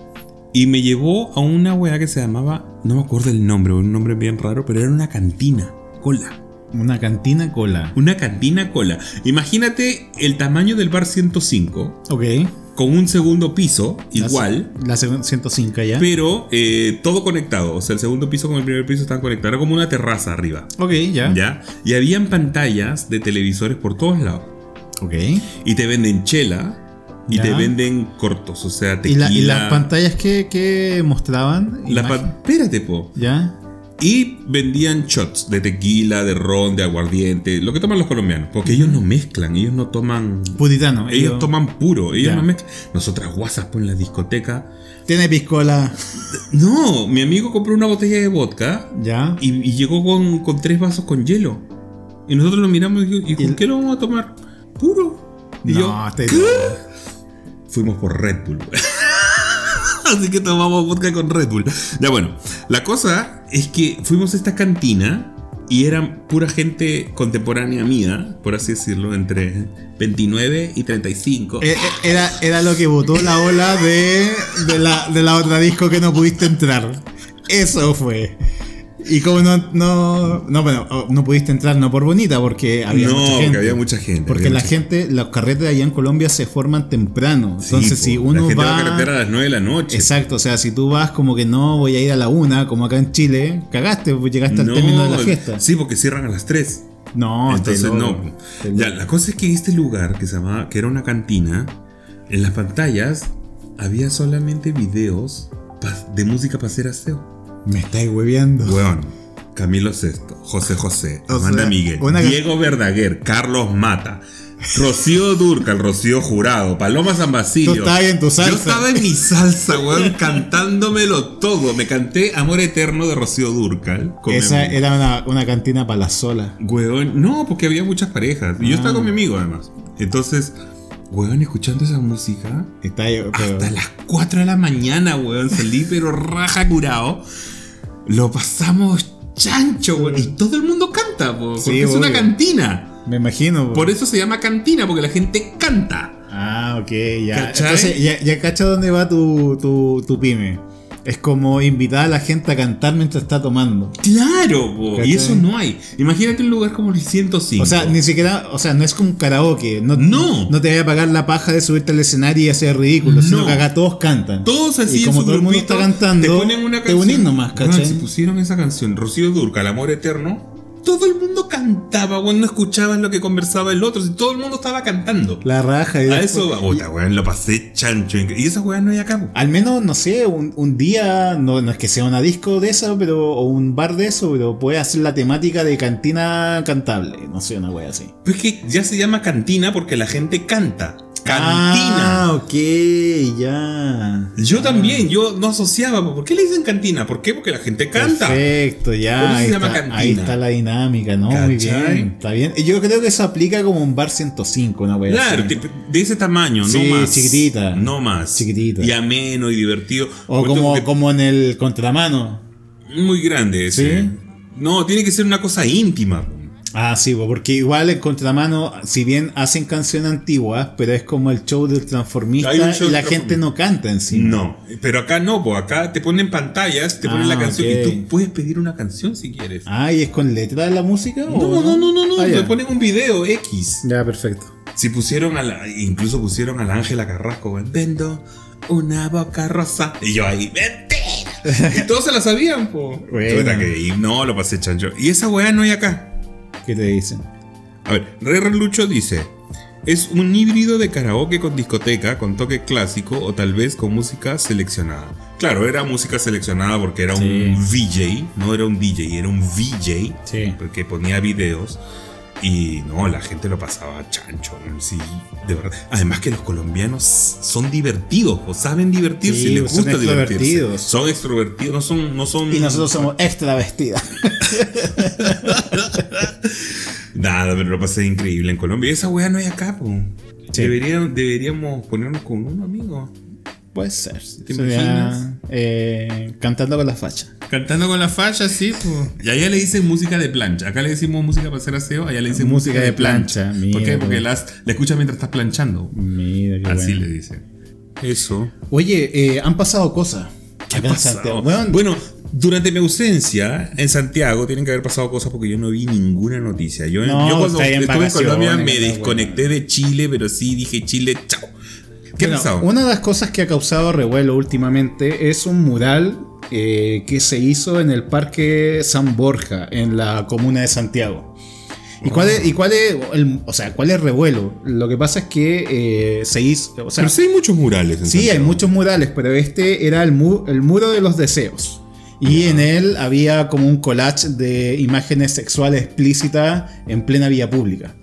y me llevó a una weá que se llamaba. No me acuerdo el nombre, un nombre bien raro, pero era una cantina. Cola. Una cantina cola. Una cantina cola. Imagínate el tamaño del bar 105 Ok. con un segundo piso igual, La, seg- 105 ya. pero eh, todo conectado. O sea, el segundo piso con el primer piso están conectados. Era como una terraza arriba. Ok, ya. ¿Ya? Y habían pantallas de televisores por todos lados. Ok. Y te venden chela y Ya. te venden cortos. O sea, ¿Y, tequila. la- y las pantallas que, que mostraban? la Espérate, po. ¿Ya? Y vendían shots de tequila, de ron, de aguardiente, lo que toman los colombianos. Porque ellos no mezclan, ellos no toman Puritano. Ellos toman puro, ellos Ya. no mezclan. Nosotras guasas por la discoteca. Tiene piscola. No, mi amigo compró una botella de vodka ¿Ya? y, y llegó con, con tres vasos con hielo. Y nosotros lo miramos y dijimos, ¿y con Y- qué lo vamos a tomar? Puro. Y no, yo, ¿qué? Fuimos por Red Bull. Así que tomamos vodka con Red Bull. Ya bueno, la cosa es que fuimos a esta cantina y eran pura gente contemporánea mía, por así decirlo, entre 29 y 35. Eh, eh, Era, era lo que votó la ola de, de, la, de la otra disco que no pudiste entrar. Eso fue. Y como no, no, no, bueno, oh, no pudiste entrar no por bonita, porque había no, mucha gente. había mucha gente. Porque la mucha gente, los carretes allá en Colombia se forman temprano. Sí, Entonces, po, si la uno gente va. a carretera a las 9 de la noche. Exacto, o sea, si tú vas como que no voy a ir a la una, como acá en Chile, cagaste, pues llegaste al No, término de la fiesta. Sí, porque cierran a las 3. No, Entonces no. Ya, la cosa es que este lugar que se llamaba, que era una cantina, en las pantallas había solamente videos de música para hacer aseo. Me estáis hueveando. Weón, Camilo Sesto, José José, O Amanda sea, Miguel, una- Diego Verdaguer, Carlos Mata, Rocío Durcal, Rocío Jurado, Paloma San Basilio. Tú estabas en tu salsa. Yo estaba en mi salsa, weón, cantándomelo todo. Me canté Amor Eterno de Rocío Durcal. mi Esa era una, una cantina para la sola. Weón, no, porque había muchas parejas. Y yo estaba Ah. con mi amigo además. Entonces, weón, escuchando esa música. Está ahí, pero- Hasta las 4 de la mañana, weón. Salí pero raja curado. Lo pasamos chancho, weón. Y todo el mundo canta, po, porque Sí, es una cantina. Me imagino. Por eso se llama cantina, porque la gente canta. Ah, ok, ya. ¿Cachai? Entonces, ya, ya cacha dónde va tu, tu, tu pyme. Es como invitar a la gente a cantar mientras está tomando. Claro, po, y eso no hay. Imagínate un lugar como el 105. O sea, ni siquiera, o sea, no es como un karaoke. No, No. no te vaya a pagar la paja de subirte al escenario y hacer ridículo, sino No. que acá todos cantan. Todos así Y como todo el mundo está cantando, te ponen una te canción. unís nomás, ¿cachai? si pusieron esa canción, Rocío Durca, El amor eterno, todo el mundo cantaba, weón, no escuchabas lo que conversaba el otro, si todo el mundo estaba cantando. La raja. y A después- eso puta, weón, lo pasé chancho. Y esa weón no hay acá. Al menos, no sé, un, un día, no, no es que sea una disco de esa, pero, o un bar de eso, pero puede hacer la temática de cantina cantable. No sé, una wea así. Pues que ya se llama cantina porque la gente canta. Cantina. Ah, ok, ya. Yo también, yo no asociaba. ¿Por qué le dicen cantina? ¿Por qué? Porque la gente canta. Perfecto, ya. Por eso se ahí, llama está, cantina. ahí está la dinámica, ¿no? Muy bien. Está bien. Yo creo que eso aplica como un bar 105, una wea Claro, así. de, ese tamaño, Sí, no más. chiquitita. No más. Chiquitita. Y ameno y divertido. O como en el contramano. Muy grande ese. ¿Sí? No, tiene que ser una cosa íntima. Ah, sí, po, porque igual el contramano, si bien hacen canciones antiguas, pero es como el show del transformista show y la gente no canta encima. No, pero acá no, pues acá te ponen pantallas, te ponen Ah, la canción y tú puedes pedir una canción si quieres. Ah, ¿y es con letra de la música? No, o no, no, no, no, Ah, te ponen un video X. Ya, perfecto. Si pusieron a la, incluso pusieron a la Ángela Carrasco. Vendo una boca rosa. Y yo ahí, mentira. y todos se la sabían, po. Bueno. Puta que- y no, lo pasé chancho. Y esa weá no hay acá. ¿Qué te dicen? A ver, Re Lucho dice: Es un híbrido de karaoke con discoteca, con toque clásico o tal vez con música seleccionada. Claro, era música seleccionada porque era un VJ, no era un DJ, era un VJ, Sí. porque ponía videos. Y no, la gente lo pasaba chancho, sí, de verdad. Además que los colombianos son divertidos, o saben divertirse, Sí, les son gusta divertirse. extrovertidos. Son extrovertidos, no son, no son. Y nosotros somos extra vestidas. Nada, pero lo pasé increíble en Colombia. Y esa weá no hay acá, po. Sí. Debería- deberíamos ponernos con un amigo. Puede ser. ¿Te Sería, imaginas? eh, cantando con la facha. Cantando con la falla, sí, po. Y allá le dicen música de plancha. Acá le decimos música para hacer aseo, allá le dicen Música música, de plancha. plancha, mira, ¿Por qué? Porque po. las, la escuchas mientras estás planchando. Mira qué Así bueno. le dicen. Eso. Oye, eh, han pasado cosas. ¿Qué ha pasado? Bueno, Bueno, durante mi ausencia en Santiago tienen que haber pasado cosas porque yo no vi ninguna noticia. Yo, No, yo cuando estuve en Colombia me desconecté de Chile, pero sí dije Chile, chao. Una de las cosas que ha causado revuelo últimamente es un mural eh, que se hizo en el Parque San Borja, en la comuna de Santiago. ¿Y cuál es, y cuál es el, o sea, cuál es el revuelo? Lo que pasa es que eh, se hizo. O sea, Pero sí hay muchos murales. en sí, hay muchos murales, pero este era el, mu- el muro de los deseos. Y en él había como un collage de imágenes sexuales explícitas en plena vía pública.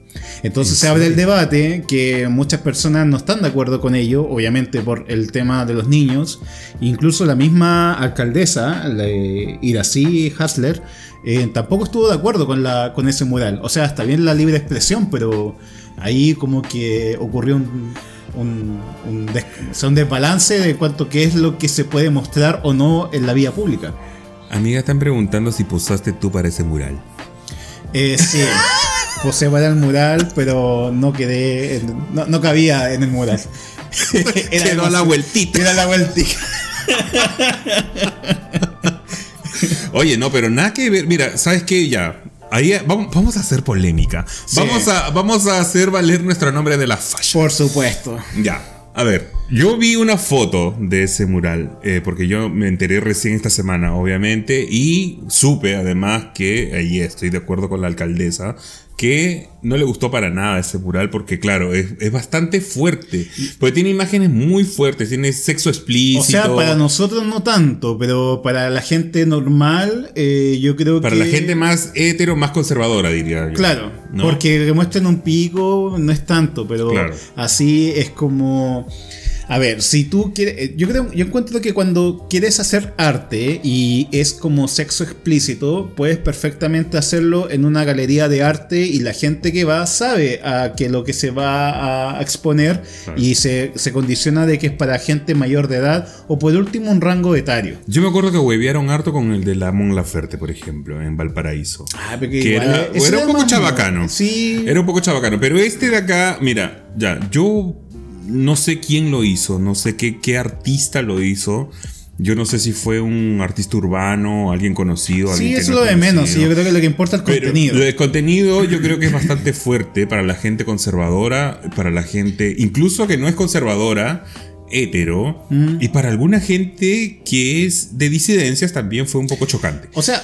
Entonces se abre el debate que muchas personas no están de acuerdo con ello, obviamente por el tema de los niños. Incluso la misma alcaldesa, la, eh, Iracy Hasler, eh, tampoco estuvo de acuerdo con, la, con ese mural. O sea, está bien la libre expresión, pero ahí como que ocurrió un, un, un des- o sea, un desbalance de cuanto que es lo que se puede mostrar o no en la vía pública. Amiga, están preguntando si posaste tú para ese mural. Eh, sí, posé para el mural, pero no quedé, en- no, no cabía en el mural. Era Quedó la vueltita. Era la vueltita. Oye, no, pero nada que ver. Mira, ¿sabes qué? Ya. Ahí vamos, vamos a hacer polémica. Vamos, a, vamos a hacer valer nuestro nombre de la fashion. Por supuesto. Ya. A ver, yo vi una foto de ese mural, eh, porque yo me enteré recién esta semana, obviamente, y supe además que, ahí estoy de acuerdo con la alcaldesa, que no le gustó para nada ese mural, porque claro, es, es bastante fuerte, porque tiene imágenes muy fuertes, tiene sexo explícito. O sea, para nosotros no tanto, pero para la gente normal, eh, yo creo Para que. la gente más hetero, más conservadora, diría yo. Claro, ¿No? porque que muestren un pico no es tanto, pero Claro. así es como. A ver, si tú quieres. eh, Yo creo, yo encuentro que cuando quieres hacer arte y es como sexo explícito, puedes perfectamente hacerlo en una galería de arte y la gente que va sabe a que lo que se va a exponer y se, se condiciona de que es para gente mayor de edad o por último un rango etario. Yo me acuerdo que huevearon harto con el de la Mon Laferte, por ejemplo, en Valparaíso. Ah, pero que igual, era, ese era un poco chabacano. Sí. Era un poco chabacano. Pero este de acá, mira, ya, yo no sé quién lo hizo, no sé qué, qué artista lo hizo. Yo no sé si fue un artista urbano, alguien conocido. Sí, alguien que eso no es lo de menos. Sí, yo creo que lo que importa es el Pero contenido. Lo de contenido yo creo que es bastante fuerte para la gente conservadora, para la gente, incluso que no es conservadora, hetero, Mm. y para alguna gente que es de disidencias también fue un poco chocante. O sea,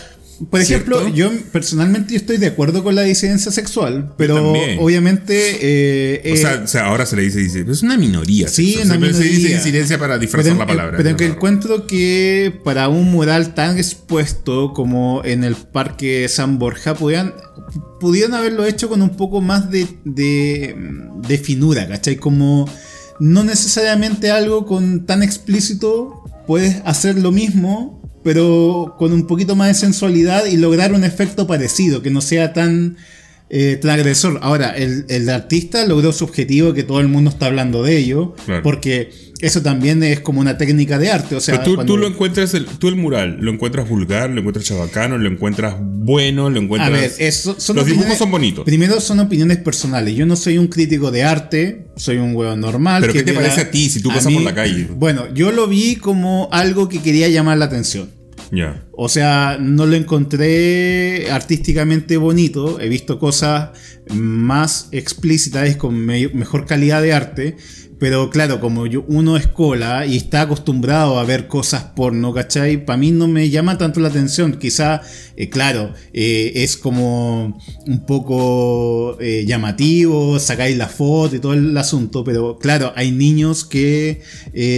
Por ejemplo, ¿Cierto? yo personalmente yo estoy de acuerdo con la disidencia sexual, pero obviamente... eh, O eh, sea, o sea, ahora se le dice, dice, pero es una minoría. Sí, una Siempre se dice minoría. disidencia para disfrazar pero, la palabra. pero que encuentro que para un mural tan expuesto como en el Parque San Borja, pudieran, pudieran haberlo hecho con un poco más de, de, de finura, ¿cachai? Como no necesariamente algo con tan explícito, puedes hacer lo mismo, pero con un poquito más de sensualidad y lograr un efecto parecido, que no sea tan eh, transgresor. Ahora, el, el artista logró su objetivo, que todo el mundo está hablando de ello, Claro. porque eso también es como una técnica de arte. O sea, Pero tú, cuando- tú lo encuentras, el, tú el mural, lo encuentras vulgar, lo encuentras chabacano, lo encuentras bueno, lo A encuentras... ver, eso, son Los dibujos son bonitos. Primero son opiniones personales. Yo no soy un crítico de arte, soy un huevo normal. Pero que ¿qué te parece a ti si tú a pasas por la calle? Bueno, yo lo vi como algo que quería llamar la atención. Ya. O sea, no lo encontré artísticamente bonito. He visto cosas más explícitas con me- mejor calidad de arte. Pero claro, como yo, uno es cola y está acostumbrado a ver cosas porno, ¿cachai? Para mí no me llama tanto la atención. Quizá, eh, claro, eh, es como un poco eh, llamativo, sacáis la foto y todo el asunto, pero claro, hay niños que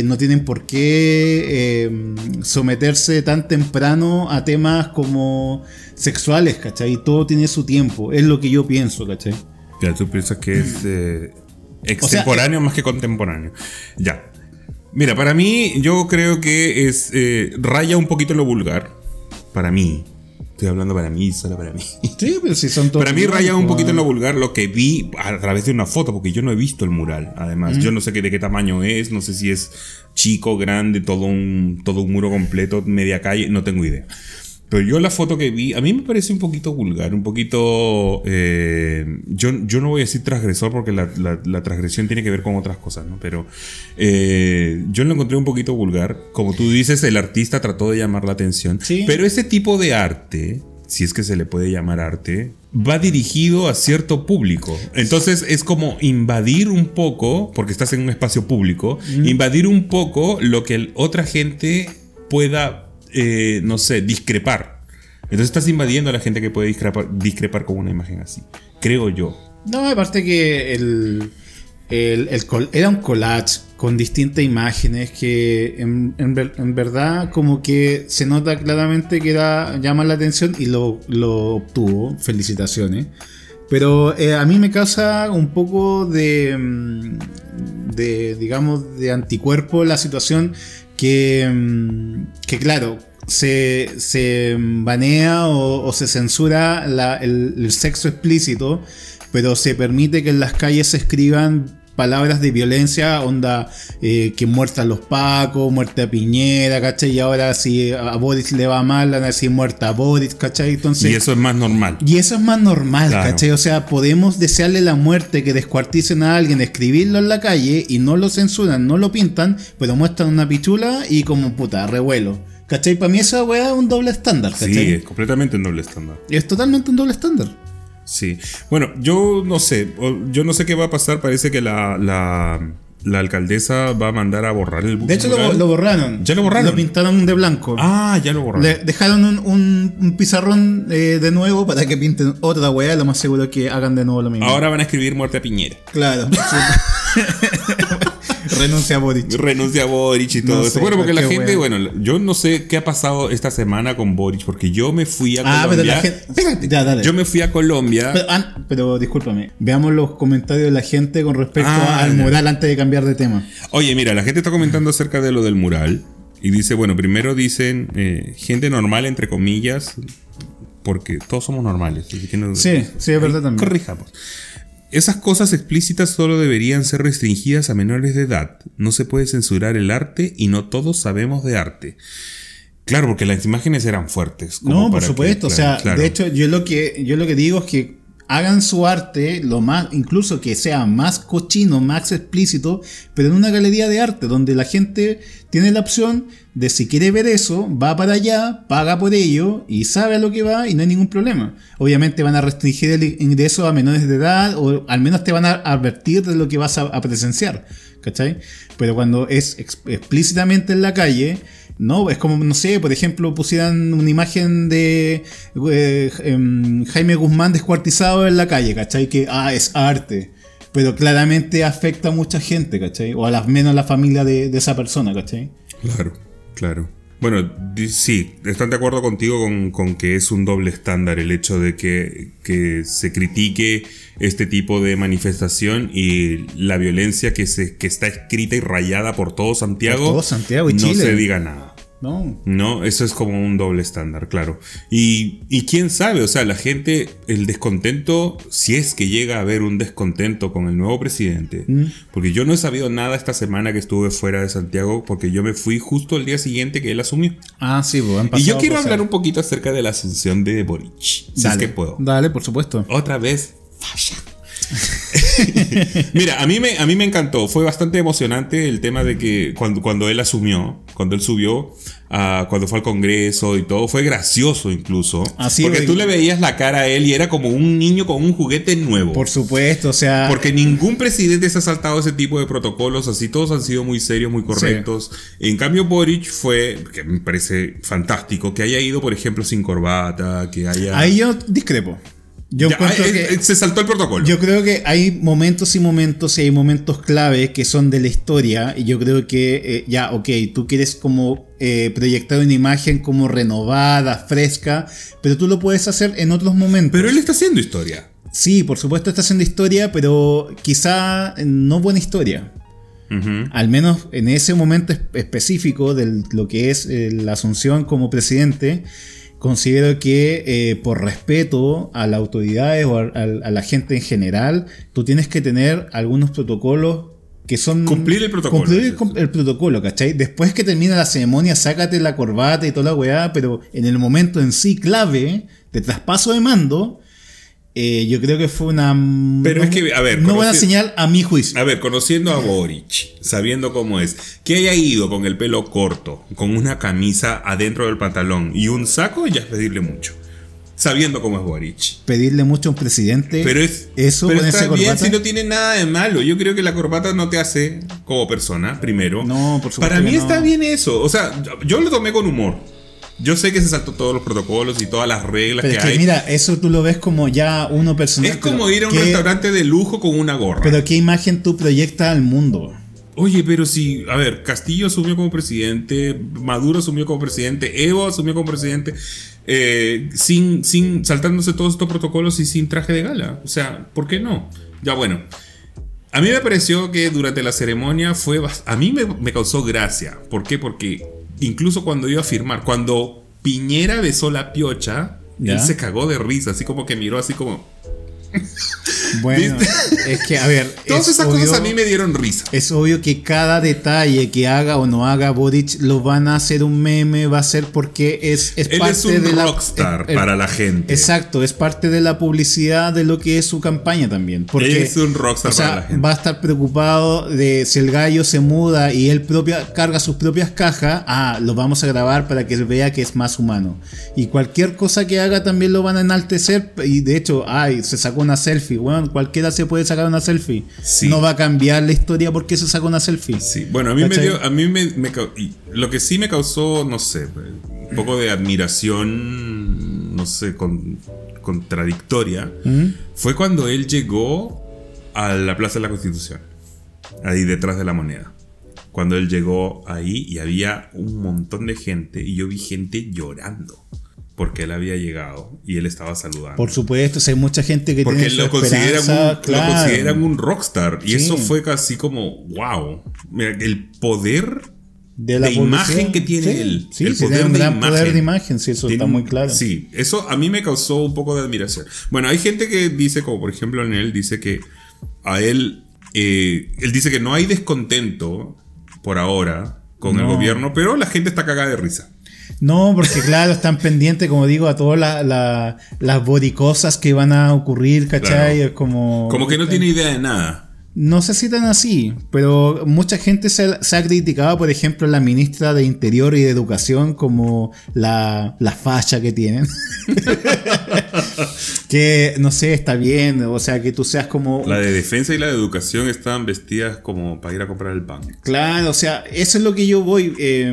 no tienen por qué eh, someterse tan temprano a temas como sexuales, ¿cachai? Todo tiene su tiempo, es lo que yo pienso, ¿cachai? Ya, tú piensas que es eh, extemporáneo más que contemporáneo. Ya. Mira, para mí, yo creo que es. eh, raya un poquito lo vulgar. Para mí. Estoy hablando para mí, solo para mí. Sí, pero si son todos. Para mí raya un poquito en lo vulgar lo que vi a través de una foto, porque yo no he visto el mural. Además, yo no sé qué, de qué tamaño es, no sé si es chico, grande, todo un, todo un muro completo, media calle, no tengo idea. Pero yo la foto que vi, a mí me parece un poquito vulgar, un poquito... eh, yo, yo no voy a decir transgresor porque la, la- la transgresión tiene que ver con otras cosas, ¿no? Pero eh, yo lo encontré un poquito vulgar. Como tú dices, el artista trató de llamar la atención. Sí. Pero ese tipo de arte, si es que se le puede llamar arte, va dirigido a cierto público. Entonces es como invadir un poco, porque estás en un espacio público, invadir un poco lo que otra gente pueda, eh, no sé, discrepar. Entonces estás invadiendo a la gente que puede discrepar, discrepar con una imagen así. Creo yo. No, aparte que el, el- era un collage con distintas imágenes que en, en ver- en verdad como que se nota claramente que era, llama la atención y lo, lo obtuvo. Felicitaciones. Pero eh, a mí me causa un poco de, mm, de, digamos, de anticuerpo la situación que, mm, que claro, se, se banea o, o se censura la- el, el sexo explícito, pero se permite que en las calles se escriban palabras de violencia, onda eh, que muerta a los pacos, muerte a Piñera, ¿cachai? Y ahora si a Boris le va mal, van a decir muerta a Boris, ¿cachai? Entonces, y eso es más normal. y eso es más normal, Claro. ¿cachai? O sea, podemos desearle la muerte, que descuarticen a alguien, escribirlo en la calle y no lo censuran, no lo pintan, pero muestran una pichula y como puta, revuelo. ¿Cachai? Para mí esa weá es un doble estándar, Sí, ¿cachai? es completamente un doble estándar. es totalmente un doble estándar. Sí. Bueno, yo no sé. Yo no sé qué va a pasar. Parece que la, la, la alcaldesa va a mandar a borrar el De hecho, lo, borraron. ¿Ya lo borraron? Lo pintaron de blanco. Ah, ya lo borraron. Le dejaron un, un- un pizarrón eh, de nuevo para que pinten otra weá. Lo más seguro es que hagan de nuevo lo mismo. Ahora van a escribir muerte a Piñera. claro. Renuncia a Boric. Renuncia a Boric y todo No eso. sé, bueno, porque la gente, bueno, yo no sé qué ha pasado esta semana con Boric, porque yo me fui a Ah, pero Colombia. la gente. Ya, dale. Yo me fui a Colombia. Pero, ah, pero discúlpame, veamos los comentarios de la gente con respecto Ah, al mural antes de cambiar de tema. Oye, mira, la gente está comentando acerca de lo del mural. Y dice, bueno, primero dicen eh, gente normal, entre comillas, porque todos somos normales. así que no- Sí, sí, es verdad también. Corrijamos. Esas cosas explícitas solo deberían ser restringidas a menores de edad. No se puede censurar el arte y no todos sabemos de arte. Claro, porque las imágenes eran fuertes. como No, por que- supuesto. o sea, claro. de hecho, yo lo que yo lo que digo es que hagan su arte lo más, incluso que sea más cochino, más explícito, pero en una galería de arte donde la gente tiene la opción de si quiere ver eso, va para allá, paga por ello y sabe a lo que va y no hay ningún problema. Obviamente van a restringir el ingreso a menores de edad o al menos te van a advertir de lo que vas a, a presenciar, ¿cachai? Pero cuando es ex- explícitamente en la calle, no, es como, no sé, por ejemplo, pusieran una imagen de eh, em, Jaime Guzmán descuartizado en la calle, ¿cachai? Que, ah, es arte. Pero claramente afecta a mucha gente, ¿cachai? O a las menos a la familia de, de esa persona, ¿cachai? Claro, claro. Bueno, sí, están de acuerdo contigo con, con que es un doble estándar el hecho de que, que se critique este tipo de manifestación y la violencia que, se, que está escrita y rayada por todo Santiago. Por todo Santiago y no Chile. se diga nada. No. No, eso es como un doble estándar, claro. Y, y quién sabe, o sea, la gente, el descontento, si es que llega a haber un descontento con el nuevo presidente, Mm. porque yo no he sabido nada esta semana que estuve fuera de Santiago, porque yo me fui justo el día siguiente que él asumió. Ah, sí, pues han Y pasado yo quiero hablar un poquito acerca de la asunción de Boric, si es Dale. que puedo. Dale, por supuesto. Otra vez, falla. Mira, a mí, me, a mí me encantó. Fue bastante emocionante el tema de que cuando, cuando él asumió, cuando él subió, ah, cuando fue al Congreso y todo, fue gracioso incluso. Así, porque tú le veías la cara a él y era como un niño con un juguete nuevo. Por supuesto, o sea. Porque ningún presidente se ha saltado ese tipo de protocolos, así todos han sido muy serios, muy correctos. En cambio, Boric fue, que me parece fantástico, que haya ido, por ejemplo, sin corbata, que haya... Ahí yo discrepo. Yo Ya, encuentro eh, que- eh, se saltó el protocolo. Yo creo que hay momentos y momentos y hay momentos clave que son de la historia y yo creo que eh, ya, ok, tú quieres como eh, proyectar una imagen como renovada, fresca, pero tú lo puedes hacer en otros momentos. Pero él está haciendo historia. Sí, por supuesto está haciendo historia, pero quizá no buena historia. Al menos en ese momento es- específico de lo que es eh, la asunción como presidente, considero que eh, por respeto a las autoridades o a, a- a la gente en general, tú tienes que tener algunos protocolos que son... Cumplir el protocolo, Cumplir el protocolo, ¿cachai? Después que termina la ceremonia, sácate la corbata y toda la weá, pero en el momento en sí clave de traspaso de mando, eh, yo creo que fue una... Pero no- es que, a ver, No buena señal a mi juicio. A ver, conociendo a Boric, sabiendo cómo es, que haya ido con el pelo corto, con una camisa adentro del pantalón y un saco, ya es pedirle mucho. Sabiendo cómo es Boric. pedirle mucho a un presidente. Pero es. eso pero está bien corbata. si no tiene nada de malo. Yo creo que la corbata no te hace como persona, primero. No, por supuesto Para mí no. está bien eso. O sea, yo lo tomé con humor. Yo sé que se saltó todos los protocolos y todas las reglas Pero que es que hay. mira, eso tú lo ves como ya uno personal. es como ir a un ¿qué- restaurante de lujo con una gorra. Pero qué imagen tú proyectas al mundo. Oye, pero si, a ver, Castillo asumió como presidente, Maduro asumió como presidente, Evo asumió como presidente, eh, sin, sin saltándose todos estos protocolos y sin traje de gala. O sea, ¿por qué no? Ya bueno. A mí me pareció que durante la ceremonia fue... A mí me, me causó gracia. ¿Por qué? Porque incluso cuando iba a firmar, cuando Piñera besó la piocha, ¿Ya? él se cagó de risa, así como que miró así como... Bueno, es que, a ver. Todas es esas obvio- cosas a mí me dieron risa. Es obvio que cada detalle que haga o no haga Boric lo van a hacer un meme, va a ser porque es, es Él parte es un de la. rockstar eh, eh, para la gente. Exacto, es parte de la publicidad de lo que es su campaña también. Porque, es un rockstar o sea, para la gente. va a estar preocupado de si el gallo se muda y él propia, carga sus propias cajas, ah, lo vamos a grabar para que vea que es más humano. Y cualquier cosa que haga también lo van a enaltecer. Y de hecho, ay, se sacó una selfie. Bueno, cualquiera se puede sacar una selfie. Sí. No va a cambiar la historia porque se sacó una selfie. Sí, bueno, a mí me ¿Cachai? dio, a mí me, me lo que sí me causó, no sé, un poco de admiración, no sé, con- contradictoria, ¿Mm? fue cuando él llegó a la Plaza de la Constitución, ahí detrás de la moneda. Cuando él llegó ahí y había un montón de gente y yo vi gente llorando porque él había llegado y él estaba saludando. Por supuesto, hay mucha gente que Porque tiene lo consideran, un, lo consideran un rockstar. Y Sí. eso fue casi como, wow. Mira, el poder de, la de imagen que tiene Sí, él. Sí, el sí, tiene un de gran poder de imagen, sí, eso Tiene está muy claro. Sí, eso a mí me causó un poco de admiración. Bueno, hay gente que dice, como por ejemplo en él, dice que a él, eh, él dice que no hay descontento por ahora con el No. gobierno, pero la gente está cagada de risa. No, porque claro, están pendientes, como digo, a todas la- la- las boricosas que van a ocurrir, ¿cachai? Claro. Es como... Como que no tiene idea de nada. No sé si tan así, pero mucha gente se, se ha criticado, por ejemplo, la ministra de Interior y de Educación como la, la facha que tienen. que, no sé, está bien, o sea, que tú seas como... La de defensa y la de educación estaban vestidas como para ir a comprar el pan. Claro, o sea, eso es lo que yo voy. eh,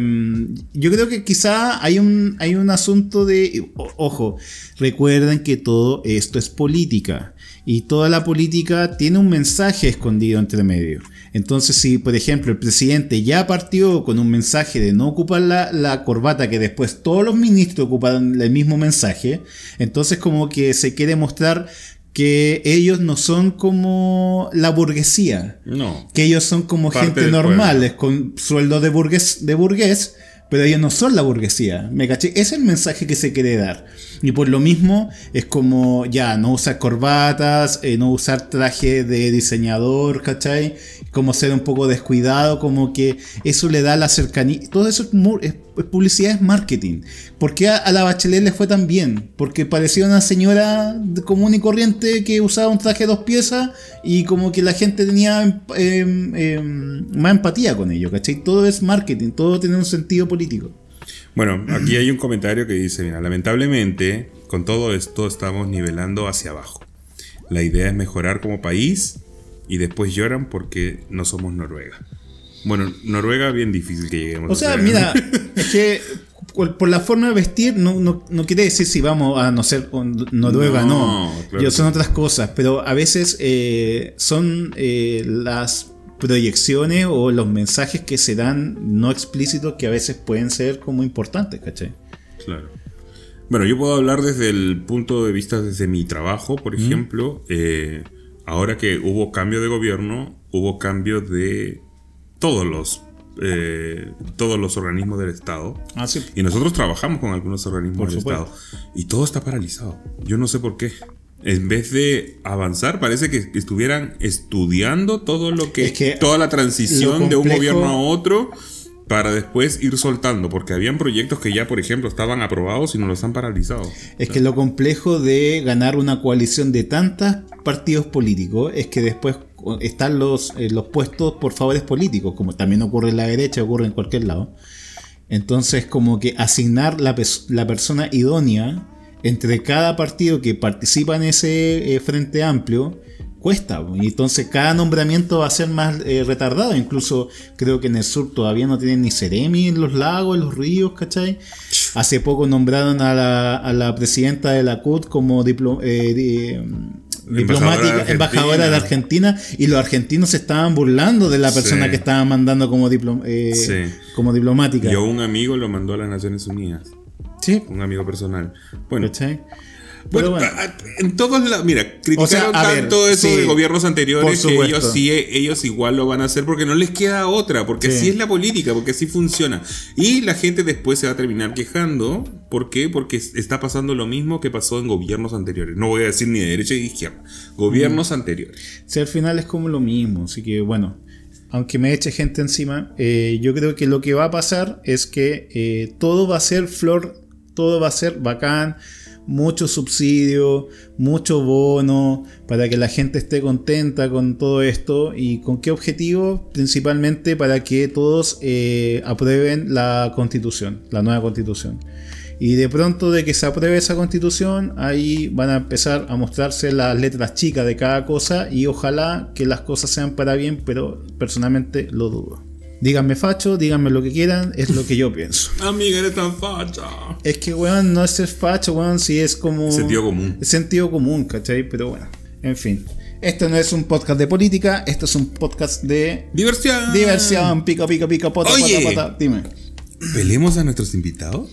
yo creo que quizá hay un, hay un asunto de. o- Ojo, recuerden que todo esto es política. Y toda la política tiene un mensaje escondido entre medio. Entonces, si por ejemplo el presidente ya partió con un mensaje de no ocupar la, la corbata, que después todos los ministros ocupan el mismo mensaje, entonces como que se quiere mostrar que ellos no son como la burguesía No. que ellos son como gente del normal, pueblo. es con sueldo de burgués, de burgués, pero ellos no son la burguesía. ¿Me caché? Ese es el mensaje que se quiere dar. Y por lo mismo es como ya no usar corbatas, eh, no usar traje de diseñador, ¿cachai? Como ser un poco descuidado, como que eso le da la cercanía. Todo eso es, publicidad, es marketing. ¿Por qué a, a la Bachelet le fue tan bien? Porque parecía una señora común y corriente que usaba un traje de dos piezas y como que la gente tenía em- em- em, más empatía con ello, ¿cachai? Todo es marketing, todo tiene un sentido político. Bueno, aquí hay un comentario que dice, mira, lamentablemente con todo esto estamos nivelando hacia abajo. La idea es mejorar como país y después lloran porque no somos Noruega. Bueno, Noruega bien difícil que lleguemos. O sea, mira, es que por, la forma de vestir no, no, no quiere decir si vamos a no ser Noruega, no. No, claro Yo, son otras cosas, pero a veces eh, son eh, las proyecciones o los mensajes que se dan no explícitos que a veces pueden ser como importantes, ¿cachai? Claro. Bueno, yo puedo hablar desde el punto de vista desde mi trabajo, por ejemplo. eh, ahora que hubo cambio de gobierno, hubo cambio de todos los eh, todos los organismos del Estado. Ah, sí. Y nosotros trabajamos con algunos organismos Por del supuesto. Estado. Y todo está paralizado. Yo no sé por qué. En vez de avanzar, parece que estuvieran estudiando todo lo que, Es que toda la transición de un gobierno a otro para después ir soltando, porque habían proyectos que ya, por ejemplo, estaban aprobados y no los han paralizado. Es que lo complejo de ganar una coalición de tantos partidos políticos es que después están los, eh, los puestos por favores políticos, como también ocurre en la derecha, ocurre en cualquier lado. Entonces, como que asignar la, la persona idónea entre cada partido que participa en ese eh, frente amplio cuesta. Y entonces cada nombramiento va a ser más eh, retardado. Incluso creo que en el sur todavía no tienen ni Ceremi en los lagos, en los ríos, ¿cachai? Hace poco nombraron a la, a la presidenta de la CUT como diplo- eh, di- diplomática, de embajadora de Argentina y los argentinos se estaban burlando de la persona Sí. que estaban mandando como, diplo- eh, Sí. como diplomática. Yo un amigo lo mandó a las Naciones Unidas. Sí, Un amigo personal. Bueno, ¿cachai? Bueno, Pero bueno. en todos lados, mira, criticaron O sea, a ver, tanto eso sí, de gobiernos anteriores que ellos sí, ellos igual lo van a hacer porque no les queda otra, porque Sí. así es la política, porque así funciona. Y la gente después se va a terminar quejando, ¿por qué? Porque es- está pasando lo mismo que pasó en gobiernos anteriores. No voy a decir ni de derecha ni de izquierda, gobiernos Mm. anteriores. Si al final es como lo mismo, así que bueno, aunque me eche gente encima, eh, yo creo que lo que va a pasar es que eh, todo va a ser flor, todo va a ser bacán, mucho subsidio, mucho bono, para que la gente esté contenta con todo esto y con qué objetivo, principalmente para que todos eh, aprueben la constitución, la nueva constitución. Y de pronto de que se apruebe esa constitución, ahí van a empezar a mostrarse las letras chicas de cada cosa y ojalá que las cosas sean para bien, pero personalmente lo dudo. Díganme facho, díganme lo que quieran, es lo que yo pienso. Amiga, eres tan facha. Es que, weón, no es ser facho, weón, si es como... Sentido común. Sentido común, ¿cachai? Pero bueno, en fin. Esto no es un podcast de política, esto es un podcast de Diversión. diversión, pica, pica, pica, pota, Oye. pota, pota. Dime. ¿Pelemos a nuestros invitados?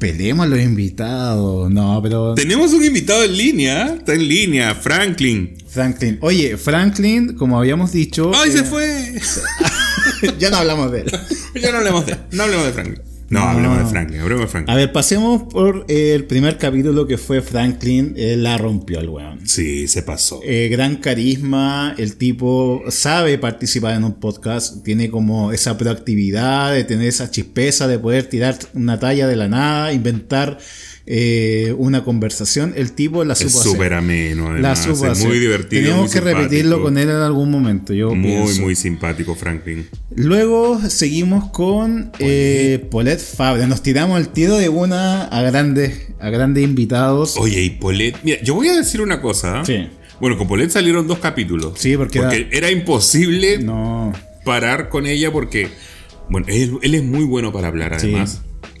Pelemos a los invitados. No, pero... Tenemos un invitado en línea, está en línea, Franklin. Franklin. Oye, Franklin, como habíamos dicho. ¡Ay, eh, se fue! ya no hablamos de él. ya no hablemos de, no hablemos de Franklin. No, hablemos de Franklin, hablemos de Franklin. A ver, pasemos por eh, el primer capítulo que fue Franklin. eh, la rompió el weón. Sí, se pasó. Eh, gran carisma, el tipo sabe participar en un podcast, tiene como esa proactividad de tener esa chispeza de poder tirar una talla de la nada, inventar eh, una conversación. El tipo la supo Es súper ameno, La además. supo es hacer. muy divertido. Tenemos muy que repetirlo con él en algún momento. Yo Muy, pienso. muy simpático, Franklin. Luego seguimos con eh, Paulette Fabre. Nos tiramos el tiro de una a grandes, a grandes invitados. Oye, y Polet. Mira, yo voy a decir una cosa. Sí. Bueno, con Polet salieron dos capítulos. Sí, porque era- era, imposible No. parar con ella porque. Bueno, él, él es muy bueno para hablar, Sí.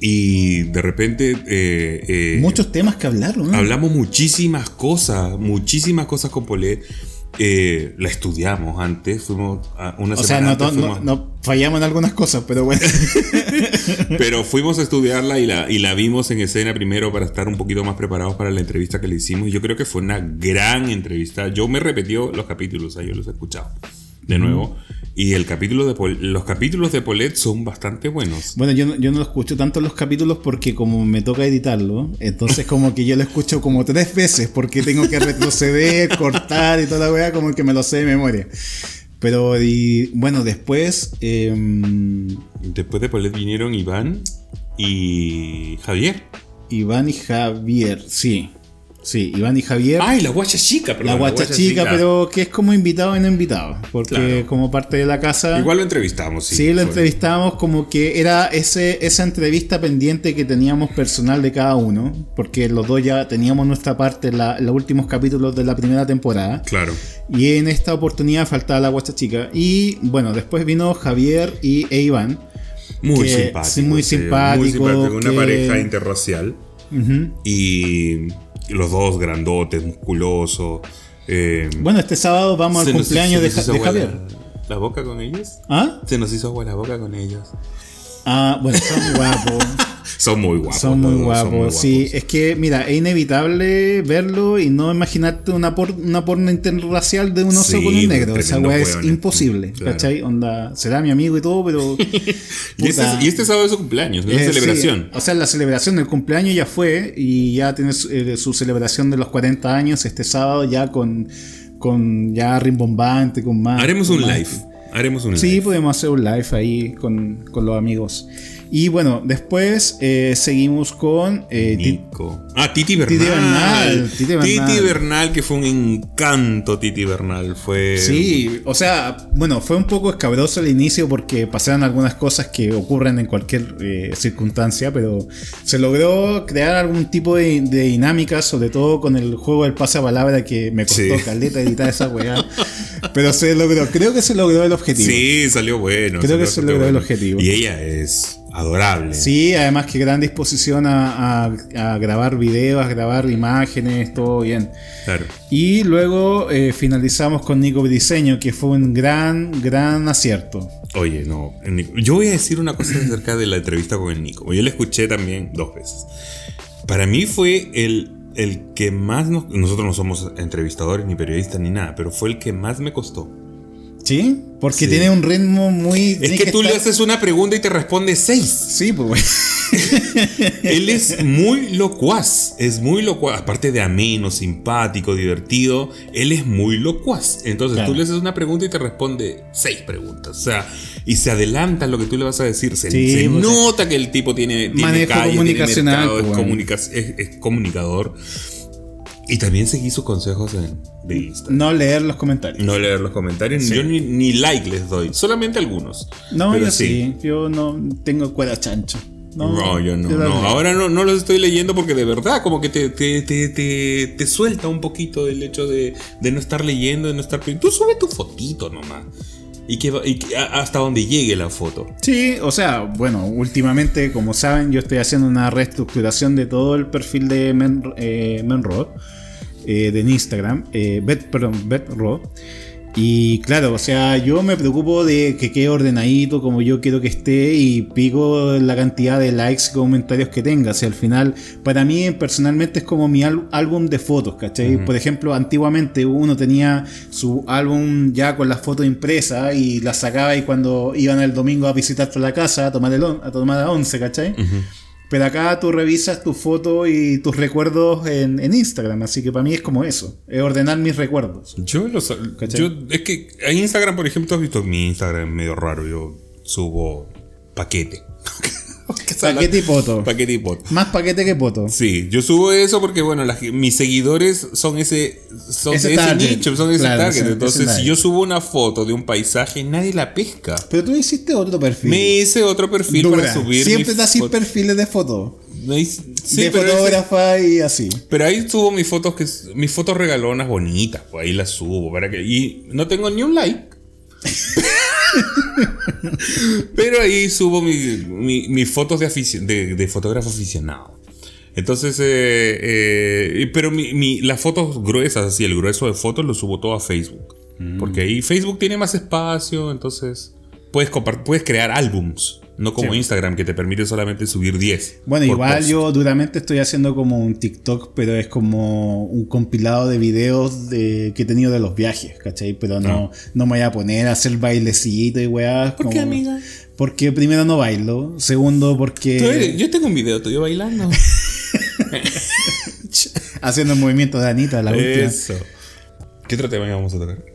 Y de repente. eh, eh, Muchos temas que hablar, ¿no? Hablamos muchísimas cosas, muchísimas cosas con Polet. Eh, la estudiamos antes, fuimos a una O sea, no, antes no- fuimos- no fallamos en algunas cosas, pero bueno. Pero fuimos a estudiarla y la, y la vimos en escena primero para estar un poquito más preparados para la entrevista que le hicimos. Y yo creo que fue una gran entrevista. Yo me repetió los capítulos, yo los he escuchado de nuevo. Y el capítulo de Pol- los capítulos de Polet son bastante buenos. Bueno, yo no, yo no lo escucho tanto los capítulos porque como me toca editarlo, entonces como que yo lo escucho como tres veces porque tengo que retroceder, cortar y toda la weá, como que me lo sé de memoria. Pero y, bueno, después... em, Después de Polet vinieron Iván y Javier. Iván y Javier, sí. Sí, Iván y Javier. Ay, la guacha chica, perdón. la guacha chica, pero que es como invitado y no invitado. Porque Claro. como parte de la casa. Igual lo entrevistamos, sí. Sí, lo entrevistamos como que era ese, esa entrevista pendiente que teníamos personal de cada uno, porque los dos ya teníamos nuestra parte en, la- en los últimos capítulos de la primera temporada, Claro. y en esta oportunidad faltaba la guacha chica. Y bueno, después vino Javier y e Iván. Muy Que- simpático. sí, muy simpático, Una que- pareja interracial. Y los dos grandotes, musculosos. eh, Bueno, este sábado vamos al nos- cumpleaños de, Javier. La, la boca con ellos? ¿Ah? Se nos hizo agua la boca con ellos. Ah, bueno, son guapos. Son muy guapos. Son muy guapos, son sí. Es que, mira, es inevitable verlo y no imaginarte una, por, una porno interracial de un oso Sí, con un negro. Esa weá es imposible, claro. ¿cachai? Onda, será mi amigo y todo, pero. Y este, y este sábado es su cumpleaños, es Eh, sí, celebración. o sea, la celebración del cumpleaños ya fue y ya tiene su, eh, su celebración de los 40 años este sábado ya con, con ya rimbombante, con más. Haremos con un más- live. Haremos un Sí, live. podemos hacer un live ahí con, con los amigos. Y bueno, después eh, seguimos con eh, Nico. Ah, Titi Bernal. Titi Bernal, Titi Bernal. Titi Bernal, que fue un encanto, Titi Bernal. Fue. Sí, o sea, bueno, fue un poco escabroso el inicio porque pasaron algunas cosas que ocurren en cualquier eh, circunstancia, pero se logró crear algún tipo de, de dinámica, sobre todo con el juego del pasapalabra que me costó Sí. caleta editar esa weá. pero se logró, creo que se logró el objetivo. Sí, salió bueno. Creo que se logró el bueno. objetivo. Y ella es adorable. Sí, además que gran disposición a, a- a grabar videos, a grabar imágenes, todo bien. Claro. Y luego eh, finalizamos con Nico Briseño, que fue un gran, gran acierto. Oye, no. Yo voy a decir una cosa acerca de la entrevista con el Nico. Yo la escuché también dos veces. Para mí fue el, el que más nos. Nosotros no somos entrevistadores ni periodistas ni nada, pero fue el que más me costó. ¿Sí? Porque Sí. tiene un ritmo muy... Es que tú le haces una pregunta y te responde seis. Sí, pues. Él es muy locuaz, es muy locuaz, aparte de ameno, simpático, divertido, él es muy locuaz. Entonces Claro. tú le haces una pregunta y te responde seis preguntas, o sea, y se adelanta lo que tú le vas a decir. Se, Sí, se pues, nota que el tipo tiene, tiene Manejo calle, tiene comunicacional, mercado, es, pues, bueno. comunica- es- es comunicador. Y también seguí sus consejos en, de Instagram. No leer los comentarios. No leer los comentarios, yo ni, ni like les doy, solamente algunos. No, Pero yo sí. Yo no tengo cuera chancho. No, No, yo no. no. Ahora no, no los estoy leyendo porque de verdad como que te, te, te, te, te suelta un poquito el hecho de, de no estar leyendo, de no estar... Tú sube tu fotito nomás. Y que, y que hasta donde llegue la foto. Sí, o sea, bueno, últimamente, como saben, yo estoy haciendo una reestructuración de todo el perfil de Men, eh, Menro, eh, de Instagram, eh, Bet, perdón, BetRo. Y claro, o sea, yo me preocupo de que quede ordenadito como yo quiero que esté y pico la cantidad de likes y comentarios que tenga. O sea, al final, para mí personalmente es como mi álbum de fotos, ¿cachai? Por ejemplo, antiguamente uno tenía su álbum ya con las fotos impresas y las sacaba y cuando iban el domingo a visitarte a la casa a tomar, el on- a tomar la once, ¿cachai? Pero acá tú revisas tus fotos y tus recuerdos en, en Instagram, así que para mí es como eso, es ordenar mis recuerdos. Yo. ¿Cachai? Yo, es que en Instagram, por ejemplo, has visto mi Instagram es medio raro. Yo subo paquete. Paquete y poto. Paquete y poto. Más paquete que poto. Sí, yo subo eso porque, bueno, las- mis seguidores son ese, son Ese nicho, son ese Claro, target. Entonces, ese si yo subo una foto de un paisaje, nadie la pesca. Pero tú hiciste otro perfil. Me hice otro perfil Dura. para subir. Siempre te haces fotos. perfiles de foto. Me hice- Sí, de ese- fotógrafa y así. pero ahí subo mis fotos que mis fotos regalonas bonitas, pues ahí las subo para que y no tengo ni un like. pero ahí subo mi- mi- mis fotos de, de, de fotógrafo aficionado. Entonces, eh, eh, pero mi- mi- las fotos gruesas, así, el grueso de fotos lo subo todo a Facebook. Porque ahí Facebook tiene más espacio, entonces puedes, crear álbums, no como Sí. Instagram que te permite solamente subir 10. Bueno, igual post. yo duramente estoy haciendo como un TikTok, pero es como un compilado de videos de, que he tenido de los viajes, ¿cachai? Pero no, no me voy a poner a hacer bailecito y weá. ¿Por qué, amiga? Porque primero no bailo, segundo porque yo tengo un video tuyo bailando. haciendo el movimiento de Anita, la última. Eso. ¿Qué otro tema vamos a tocar?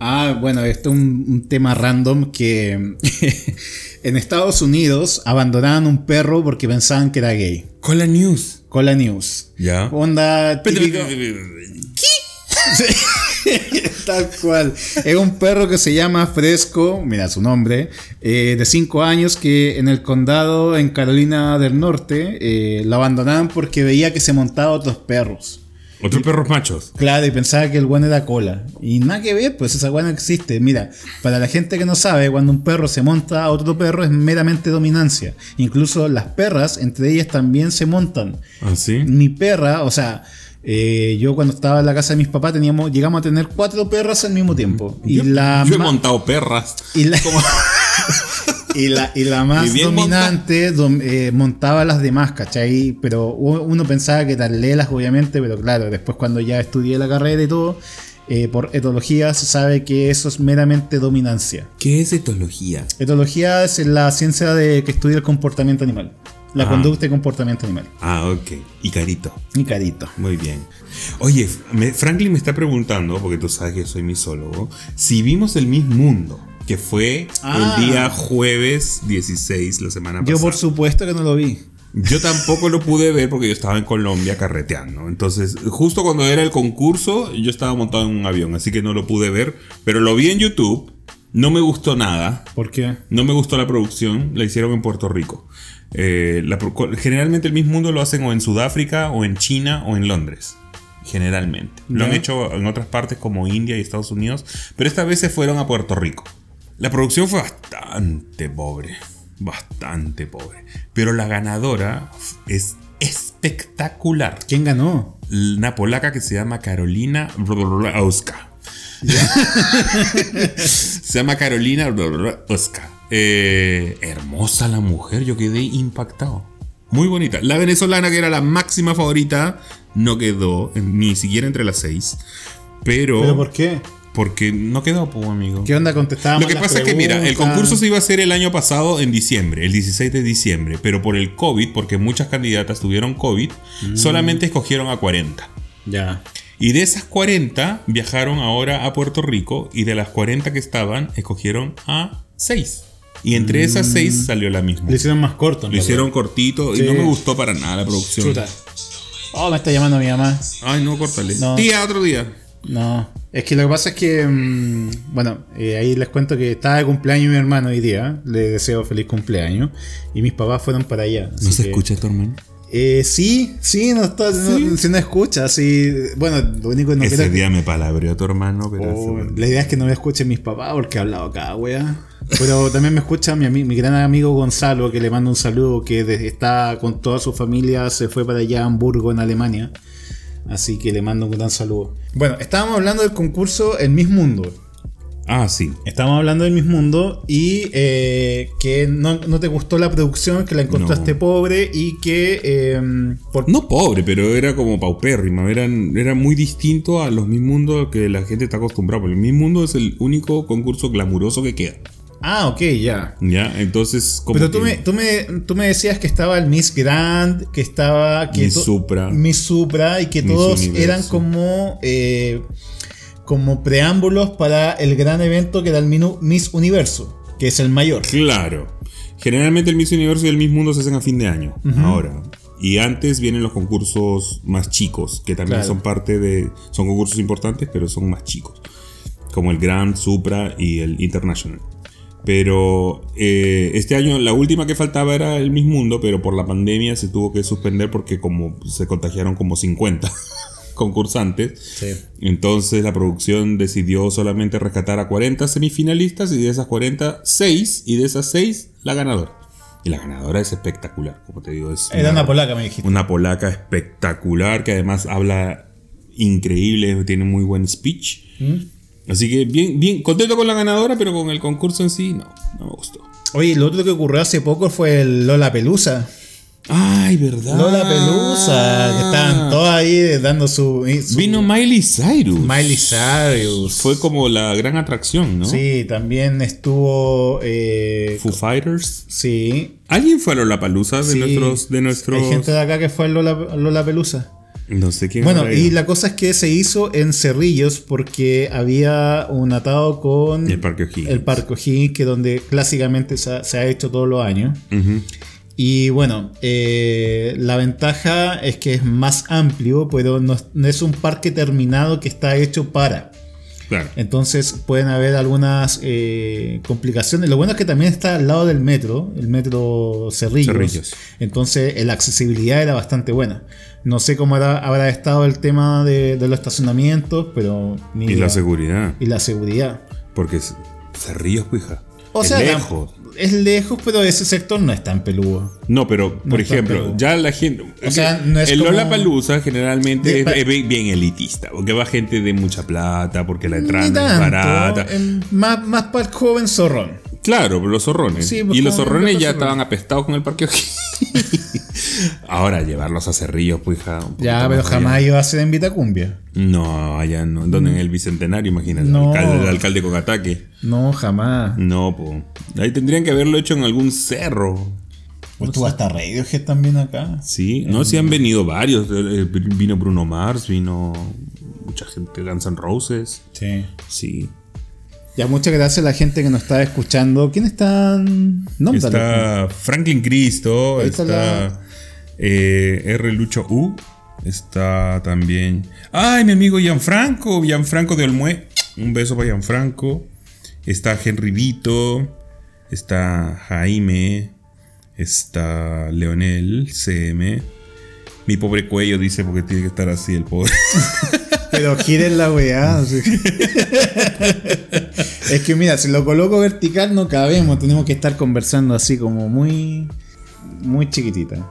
Ah, bueno, esto es un, un tema random que en Estados Unidos abandonaban un perro porque pensaban que era gay. Con la news. Con la news. Ya. Onda típico. Tal cual. Es un perro que se llama Fresco, mira su nombre, eh, de 5 años que en el condado en Carolina del Norte eh, lo abandonaban porque veía que se montaba otros perros. Otros perros machos. Claro, y pensaba que el guano era cola. Y nada que ver, pues esa guana existe. Mira, para la gente que no sabe, cuando un perro se monta a otro perro es meramente dominancia. Incluso las perras, entre ellas también se montan. ¿Ah, sí? Mi perra, o sea, eh, yo cuando estaba en la casa de mis papás teníamos, llegamos a tener cuatro perras al mismo tiempo. Y yo, la yo he montado perras. y la, y la, y la más Y dominante dom- eh, montaba las demás, ¿cachai? Pero uno pensaba que tal lelas, obviamente, pero claro, después cuando ya estudié la carrera y todo, eh, por etología se sabe que eso es meramente dominancia. ¿Qué es etología? Etología es la ciencia de que estudia el comportamiento animal, la Ah. conducta y comportamiento animal. Ah, ok. Y carito. Mi carito. Muy bien. Oye, me- Franklin me está preguntando, porque tú sabes que yo soy misólogo, si vimos el mismo mundo, que fue Ah. el día jueves 16, la semana pasada. Yo por supuesto que no lo vi. Yo tampoco lo pude ver porque yo estaba en Colombia carreteando. Entonces, justo cuando era el concurso, yo estaba montado en un avión, así que no lo pude ver. Pero lo vi en YouTube. No me gustó nada. ¿Por qué? No me gustó la producción. La hicieron en Puerto Rico. Eh, la generalmente el mismo mundo lo hacen o en Sudáfrica, o en China, o en Londres. Generalmente. Lo han hecho en otras partes como India y Estados Unidos. Pero esta vez se fueron a Puerto Rico. La producción fue bastante pobre. Bastante pobre. Pero la ganadora es espectacular. ¿Quién ganó? Una polaca que se llama Carolina Oska. se llama Carolina Oska. Eh, hermosa la mujer, yo quedé impactado. Muy bonita. La venezolana, que era la máxima favorita, no quedó ni siquiera entre las seis. Pero. ¿Pero por qué? Porque no quedó, pues, amigo. ¿Qué onda contestábamos Lo que pasa es que, mira, el concurso se iba a hacer el año pasado en diciembre, el 16 de diciembre, pero por el COVID, porque muchas candidatas tuvieron COVID, Mm. solamente escogieron a 40. Ya. Y de esas 40 viajaron ahora a Puerto Rico y de las 40 que estaban, escogieron a 6. Y entre esas 6 salió la misma. Mm. Lo hicieron más corto. Lo verdad. hicieron cortito Sí. y no me gustó para nada la producción. Chuta. Oh, me está llamando mi mamá. Ay, no, córtale. No. Tía, otro día. No. Es que lo que pasa es que. mm, bueno, eh, ahí les cuento que estaba de cumpleaños mi hermano hoy día. Le deseo feliz cumpleaños. Y mis papás fueron para allá. ¿No se que- escucha tu hermano? Eh, sí, sí, no está. No, si no escucha, sí. Bueno, lo único que no Ese día me palabreó tu hermano, pero... Oh, la idea es que no me escuchen mis papás porque he hablado acá, wea. Pero también me escucha mi, mi gran amigo Gonzalo, que le mando un saludo, que está con toda su familia, se fue para allá a Hamburgo, en Alemania. Así que le mando un gran saludo. Bueno, estábamos hablando del concurso El Miss Mundo. Ah, sí. Estábamos hablando del Miss Mundo y eh, que no, no te gustó la producción, que la encontraste No. pobre y que eh, por No pobre, pero era como paupérrima. Eran, era muy distinto a los Miss Mundo que la gente está acostumbrada. Porque el Miss Mundo es el único concurso glamuroso que queda. Ah, ok, ya. ¿Ya? Entonces, como Pero tú que- me, tú, me, tú me decías que estaba el Miss Grand, que estaba... Que Miss Supra. Miss Supra y que Miss todos Universo. eran como... eh, como preámbulos para el gran evento que era el Miss Universo, que es el mayor. Claro. Generalmente el Miss Universo y el Miss Mundo se hacen a fin de año, ahora. Y antes vienen los concursos más chicos, que también Claro. son parte de. Son concursos importantes, pero son más chicos. Como el Grand, Supra y el International. Pero eh, este año la última que faltaba era el Miss Mundo, pero por la pandemia se tuvo que suspender porque como se contagiaron como 50 concursantes. Entonces la producción decidió solamente rescatar a 40 semifinalistas y de esas 40, 6 y de esas 6 la ganadora. Y la ganadora es espectacular, como te digo. Es Era una polaca, me dijiste. una polaca espectacular que además habla increíble, tiene muy buen speech. Así que bien, bien, contento con la ganadora, pero con el concurso en sí, no, no me gustó. Oye, lo otro que ocurrió hace poco fue el Lola Pelusa. Ay, verdad. Lola Pelusa, que estaban todos ahí dando su. su- Vino Miley Cyrus. Miley Cyrus. Fue como la gran atracción, ¿no? Sí, también estuvo. eh, Foo Fighters. sí. ¿Alguien fue a Lollapalooza de sí. nuestros, de nuestros... Hay gente de acá que fue al Lola, Lola Pelusa. No sé quién Bueno, y la cosa es que se hizo en Cerrillos porque había un atado con El Parque O'Higgins. el Parque O'Higgins, que donde clásicamente se ha, se ha hecho todos los años. Y bueno, eh, la ventaja es que es más amplio, pero no, es- no es un parque terminado que está hecho para. Claro. Entonces pueden haber algunas eh, complicaciones. Lo bueno es que también está al lado del metro, el metro Cerrillos. Cerrillos. Entonces la accesibilidad era bastante buena. No sé cómo habrá, habrá estado el tema de, de los estacionamientos, pero... ni Y la seguridad. Y la seguridad. Porque Cerrillos, pija. O Es sea, lejos. es lejos, pero ese sector no es tan peludo. No, pero por ejemplo, peludo. ya la gente. O sea, no es el como- Lollapalooza generalmente De- es, bien elitista, porque va gente de mucha plata, porque la entrada no es tanto, barata. más, más para el joven zorrón. Claro, pero los zorrones. Sí, pues, y los zorrones ya zorrones. estaban apestados con el parque. Ahora llevarlos a Cerrillos, pues ja, un poquito Ya, pero allá. jamás iba a ser en Vitacumbia. No, allá no. ¿Dónde? En el bicentenario, imagínate. No. El alcalde, el alcalde con ataque. No, jamás. No, po. Ahí tendrían que haberlo hecho en algún cerro. Pues tú hasta Radiohead también acá. Sí, no, sí han venido varios. Eh, eh, Vino Bruno Mars, vino mucha gente, Guns N' Roses. Sí. Sí. Ya, muchas gracias a la gente que nos está escuchando. ¿Quién están? Nómbralo. Está Franklin Cristo, Ahí está está la- eh, R. Lucho U, está también. ¡Ay, mi amigo Gianfranco! Gianfranco de Olmué. Un beso para Gianfranco. Está Henry Vito, está Jaime, está Leonel CM. Mi pobre cuello dice porque tiene que estar así el pobre. Pero giren la weá. así. es que mira, si lo coloco vertical no cabemos. Tenemos que estar conversando así como muy. Muy chiquitita.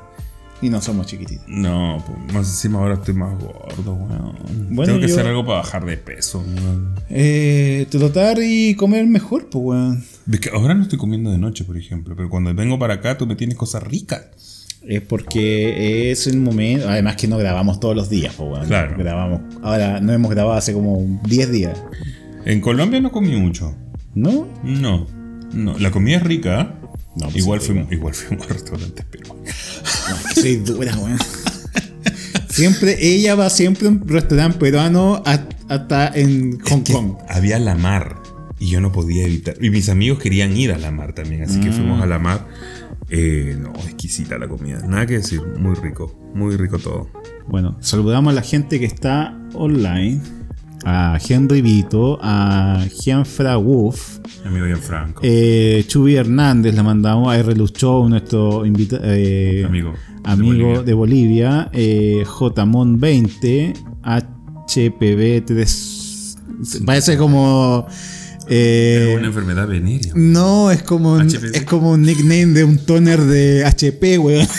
Y no somos chiquititas. No, pues, más encima ahora estoy más gordo, weón. Bueno, Tengo que yo- hacer algo para bajar de peso, weón. Eh, tratar y comer mejor, pues weón. Que ahora no estoy comiendo de noche, por ejemplo, pero cuando vengo para acá tú me tienes cosas ricas. Es porque es el momento. Además que no grabamos todos los días, pues weón. Claro. Grabamos. Ahora no hemos grabado hace como 10 días. En Colombia no comí mucho. ¿No? No. No, la comida es rica. No, pues igual, sí, fuimos, igual fuimos a restaurantes peruanos. No, es que soy dura, weón. Siempre, ella va siempre a un restaurante peruano hasta en Hong Que Kong. había la mar y yo no podía evitar. Y mis amigos querían ir a la mar también, así que Mm. fuimos a la mar. Eh, no, exquisita la comida. Nada que decir, muy rico, muy rico todo. Bueno, saludamos a la gente que está online. A Henry Vito, a Gianfra Wolf, Mi amigo Gianfranco. eh, Chubi Hernández, la mandamos a R. Luchó, nuestro invita- eh, Amigo. amigo De Bolivia. de Bolivia, eh, JMON 20, HPV 3. Parece como. Eh, Es una enfermedad venérea. no, es como, un, es como un nickname de un toner de HP, weón.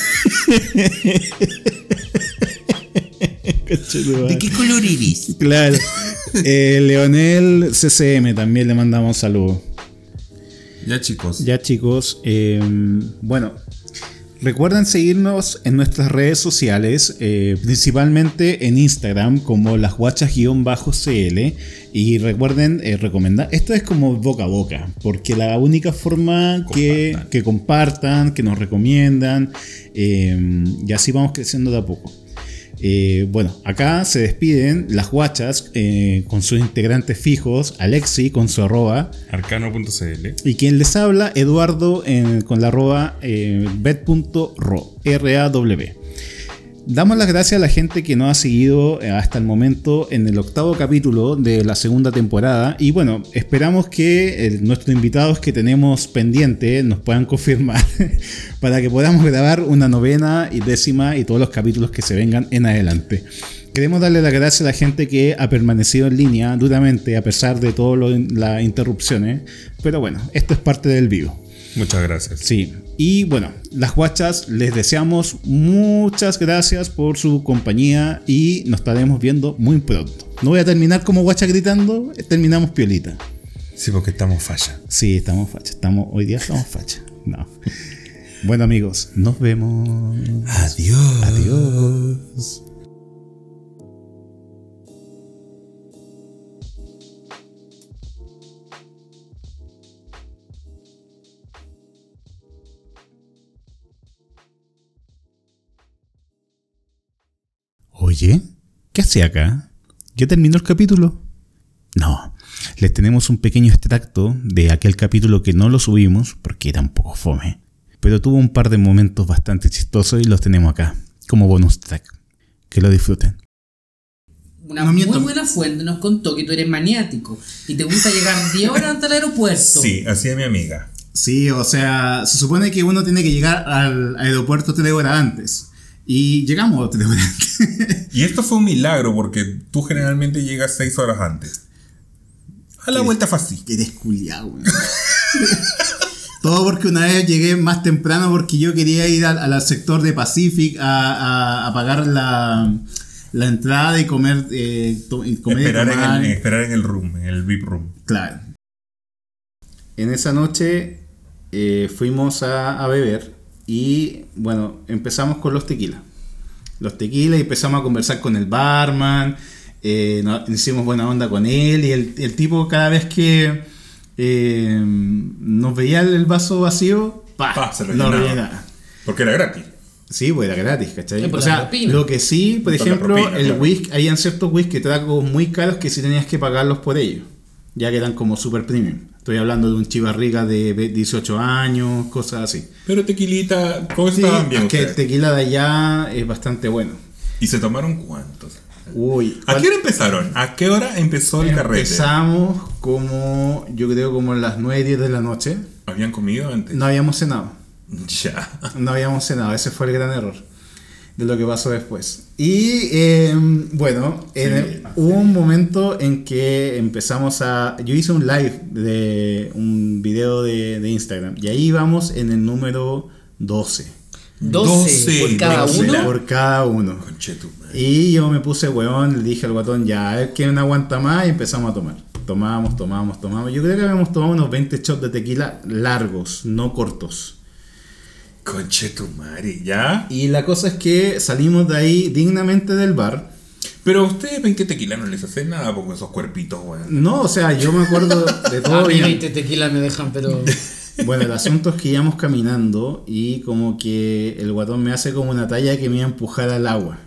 ¿De qué color iris? Claro. Eh, Leonel CCM también le mandamos saludos. Ya chicos. Ya chicos, eh, bueno, recuerden seguirnos en nuestras redes sociales, eh, principalmente en Instagram como las guachas-cl y recuerden eh, recomendar, esto es como boca a boca, porque la única forma que Compartan. que compartan, que nos recomiendan, eh, y así vamos creciendo de a poco. Eh, bueno, acá se despiden las guachas eh, con sus integrantes fijos, Alexi con su arroba, Arcano.cl. y quien les habla, Eduardo en- con la arroba eh, bet.ro, R-A-W. Damos las gracias a la gente que nos ha seguido eh, hasta el momento en el octavo capítulo de la segunda temporada. Y bueno, esperamos que eh, nuestros invitados que tenemos pendiente nos puedan confirmar para que podamos grabar una novena y décima y todos los capítulos que se vengan en adelante. Queremos darle las gracias a la gente que ha permanecido en línea duramente a pesar de todas las interrupciones. Pero bueno, esto es parte del vivo. Muchas gracias. Sí, y bueno, las guachas les deseamos muchas gracias por su compañía y nos estaremos viendo muy pronto. No voy a terminar como guacha gritando, terminamos piolita. Sí, porque estamos falla. Sí, estamos facha, estamos, hoy día estamos facha. No. Bueno amigos, nos vemos. Adiós. Adiós. Oye, ¿qué hace acá? ¿Ya terminó el capítulo? No, les tenemos un pequeño extracto de aquel capítulo que no lo subimos porque era un poco fome, pero tuvo un par de momentos bastante chistosos y los tenemos acá, como bonus track. Que lo disfruten. Una No muy miento. buena fuente nos contó que tú eres maniático y te gusta llegar 10 horas antes del aeropuerto. Sí, así es mi amiga. Sí, o sea, se supone que uno tiene que llegar al aeropuerto tres horas antes. Y llegamos. Y esto fue un milagro porque tú generalmente llegas seis horas antes. A la vuelta fue así. Eres culiao, weón. Todo porque una vez llegué más temprano porque yo quería ir al, al sector de Pacific a, a- a pagar la, la entrada y comer, eh, to- y comer y Esperar en, el, esperar en el room, en el VIP room. Claro. En esa noche eh, fuimos a, a beber y bueno, empezamos con los tequilas. Los tequilas y empezamos a conversar con el barman, eh, no- hicimos buena onda con él y el, el tipo cada vez que eh, nos veía el vaso vacío, ¡pa! Pa, se lo lo llenaba. rellenaba. Porque era gratis. Sí, pues era gratis, ¿cachai? Por o sea, lo que sí, por ejemplo, propina, el claro. whisky, habían ciertos whisky tragos muy caros que sí tenías que pagarlos por ellos, ya que eran como super premium. Estoy hablando de un chivarriga de ve- 18 años, cosas así. Pero tequilita, ¿cómo Sí, estaban bien es que el ustedes? tequila de allá es bastante bueno. ¿Y se tomaron cuántos? Uy, ¿A qué hora empezaron? ¿A qué hora empezó el carrete? empezamos como, yo creo como a las 9, 10 de la noche. ¿Habían comido antes? No habíamos cenado. Ya. No habíamos cenado, ese fue el gran error de lo que pasó después. Y eh, bueno, en el- hubo un momento en que empezamos a... Yo hice un live de un video de, de Instagram y ahí vamos en el número 12. 12, por cada doce. uno. Por cada uno. Y yo me puse weón, le dije al guatón, ya, a ver quién aguanta más y empezamos a tomar. Tomábamos, tomábamos, tomábamos. Yo creo que habíamos tomado unos 20 shots de tequila largos, no cortos. Conchetumare, ¿ya? Y la cosa es que salimos de ahí dignamente del bar. Pero a ustedes 20 tequilas no les hacen nada con esos cuerpitos, weón. No, o sea, yo me acuerdo de A todo mí bien. 20 tequilas me dejan, pero. Bueno, el asunto es que íbamos caminando y como que el guatón me hace como una talla que me iba a empujar al agua.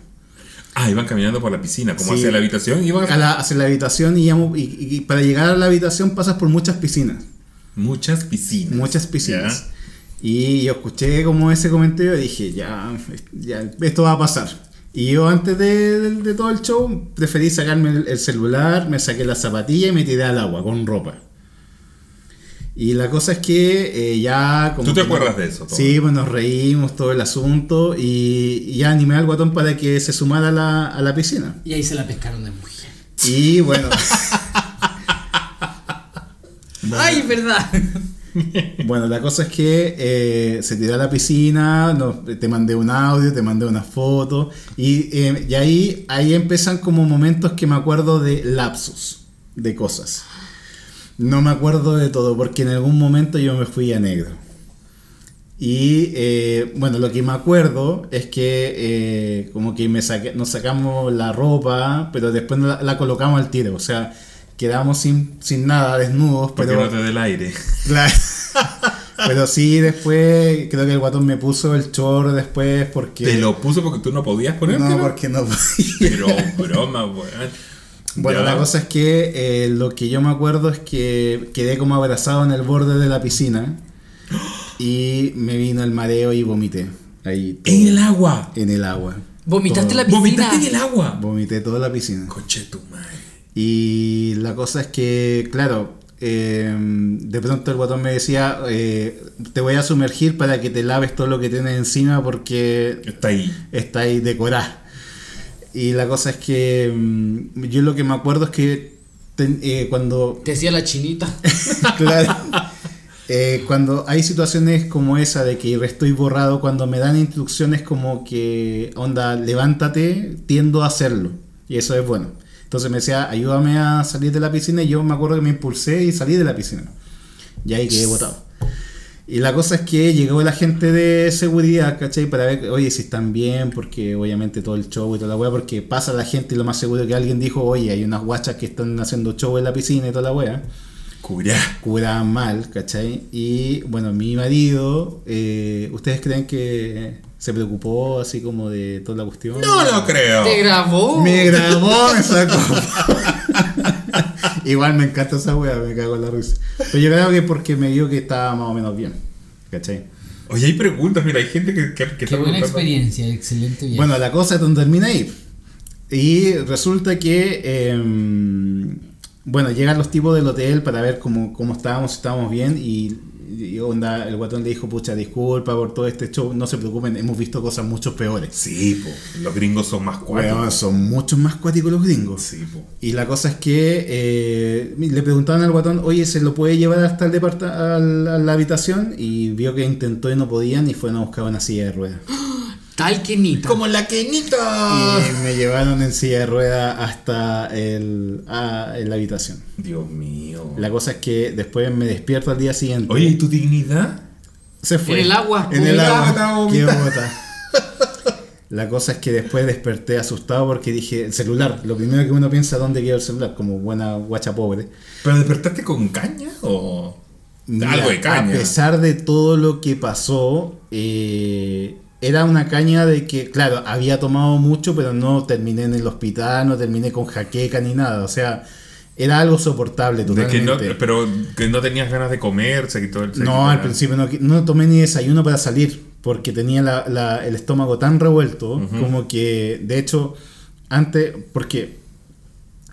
Ah, iban caminando por la piscina, como Sí. hacia la habitación, iban A la, hacia la habitación y, íbamos- y- y- y para llegar a la habitación pasas por muchas piscinas. muchas piscinas. Muchas piscinas. Y yo escuché como ese comentario y dije, ya, ya, esto va a pasar. Y yo antes de, de- de todo el show preferí sacarme el, el celular, me saqué la zapatilla y me tiré al agua con ropa. Y la cosa es que eh, ya... Como ¿Tú te que acuerdas de eso, todo? Sí, pues nos reímos todo el asunto y, y ya animé al guatón para que se sumara a la, a la piscina. Y ahí se la pescaron de mujer. Y bueno, ¡Ay, verdad! Bueno, la cosa es que eh, se tiró a la piscina, no, te mandé un audio, te mandé una foto, y, eh, y ahí, ahí empiezan como momentos que me acuerdo de lapsus, de cosas. No me acuerdo de todo, porque en algún momento yo me fui a negro. Y eh, bueno, lo que me acuerdo es que eh, como que me nos sacamos la ropa, pero después la, la colocamos al tiro, o sea, quedamos sin, sin nada, desnudos, Para pero... no te dé el aire. Claro. Pero sí, después creo que el guatón me puso el chorro después porque. Te lo puso porque tú no podías ponértelo. No, porque no podía. Pero broma, weón. Bueno, Ya. la cosa es que eh, lo que yo me acuerdo es que quedé como abrazado en el borde de la piscina y me vino el mareo y vomité. Ahí. todo, En el agua. en el agua. Vomitaste Todo. la piscina. Vomitaste en el agua. Vomité toda la piscina. Coche tu madre. Y la cosa es que, claro, eh, de pronto el guatón me decía, eh, te voy a sumergir para que te laves todo lo que tienes encima porque Está ahí. está ahí decorada. Y la cosa es que mm, yo lo que me acuerdo es que ten- eh, cuando Te decía la chinita. Claro. Eh, cuando hay situaciones como esa de que estoy borrado, cuando me dan instrucciones como que, onda, levántate, tiendo a hacerlo. Y eso es bueno. Entonces me decía, ayúdame a salir de la piscina. Y yo me acuerdo que me impulsé y salí de la piscina. Y ahí quedé botado. Y la cosa es que llegó la gente de seguridad, ¿cachai? Para ver, oye, si están bien, porque obviamente todo el show y toda la wea, porque pasa la gente y lo más seguro que alguien dijo, oye, hay unas guachas que están haciendo show en la piscina y toda la wea Curá. curaban mal, ¿cachai? Y bueno, mi marido, eh, ¿ustedes creen que se preocupó así como de toda la cuestión? No lo creo. Te grabó. Me grabó, me sacó. Igual me encanta esa wea, me cago en la risa. Pero yo creo que porque me vio que estaba más o menos bien, ¿cachai? Oye, hay preguntas. Mira, hay gente que, que, que Qué está buena experiencia, excelente viaje. Bueno, la cosa es donde termina ahí. Y resulta que, eh, bueno, llegan los tipos del hotel para ver cómo, cómo estábamos, si estábamos bien. Y, y onda, el guatón le dijo, pucha, disculpa por todo este show, no se preocupen, hemos visto cosas mucho peores. Sí, po. Los gringos son más cuáticos. Son muchos más cuáticos los gringos. Sí, po. Y la cosa es que eh, le preguntaban al guatón, oye, ¿se lo puede llevar hasta el departa a la, a la habitación? Y vio que intentó y no podían y fueron a buscar una silla de ruedas. Tal que Nita. Como la Kenita. Y me llevaron en silla de rueda hasta el, a, en la habitación. Dios mío. La cosa es que después me despierto al día siguiente. Oye, ¿y tu dignidad? se fue. En el agua, En el agua. Qué bota. La cosa es que después desperté asustado porque dije, el celular. Lo primero que uno piensa, ¿dónde quedó el celular? Como buena guacha pobre. ¿Pero despertaste con caña o...? Mira, Algo de caña. A pesar de todo lo que pasó, eh, era una caña de que, claro, había tomado mucho, pero no terminé en el hospital, no terminé con jaqueca ni nada. O sea, era algo soportable De que totalmente. no, pero que no tenías ganas de comer, se quitó el... No, al principio no, no tomé ni desayuno para salir, porque tenía la- la- el estómago tan revuelto, como que, de hecho, antes, porque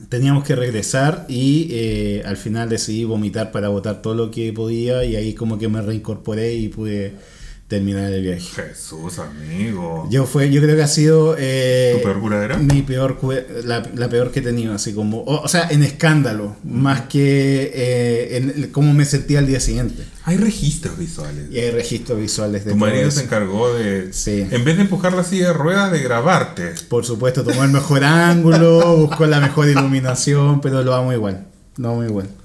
teníamos que regresar y eh, al final decidí vomitar para botar todo lo que podía y ahí como que me reincorporé y pude terminar el viaje. Jesús, amigo. Yo fue, yo creo que ha sido eh, ¿Tu peor curadera? mi peor la, la peor que he tenido, así como, o, o sea, en escándalo, más que eh, en cómo me sentía al día siguiente. Hay registros visuales. Y hay registros visuales de Tu marido eso. se encargó de... Sí. En vez de empujar la silla de ruedas, de grabarte. Por supuesto, tomó el mejor ángulo, buscó la mejor iluminación, pero lo amo igual. Lo amo igual.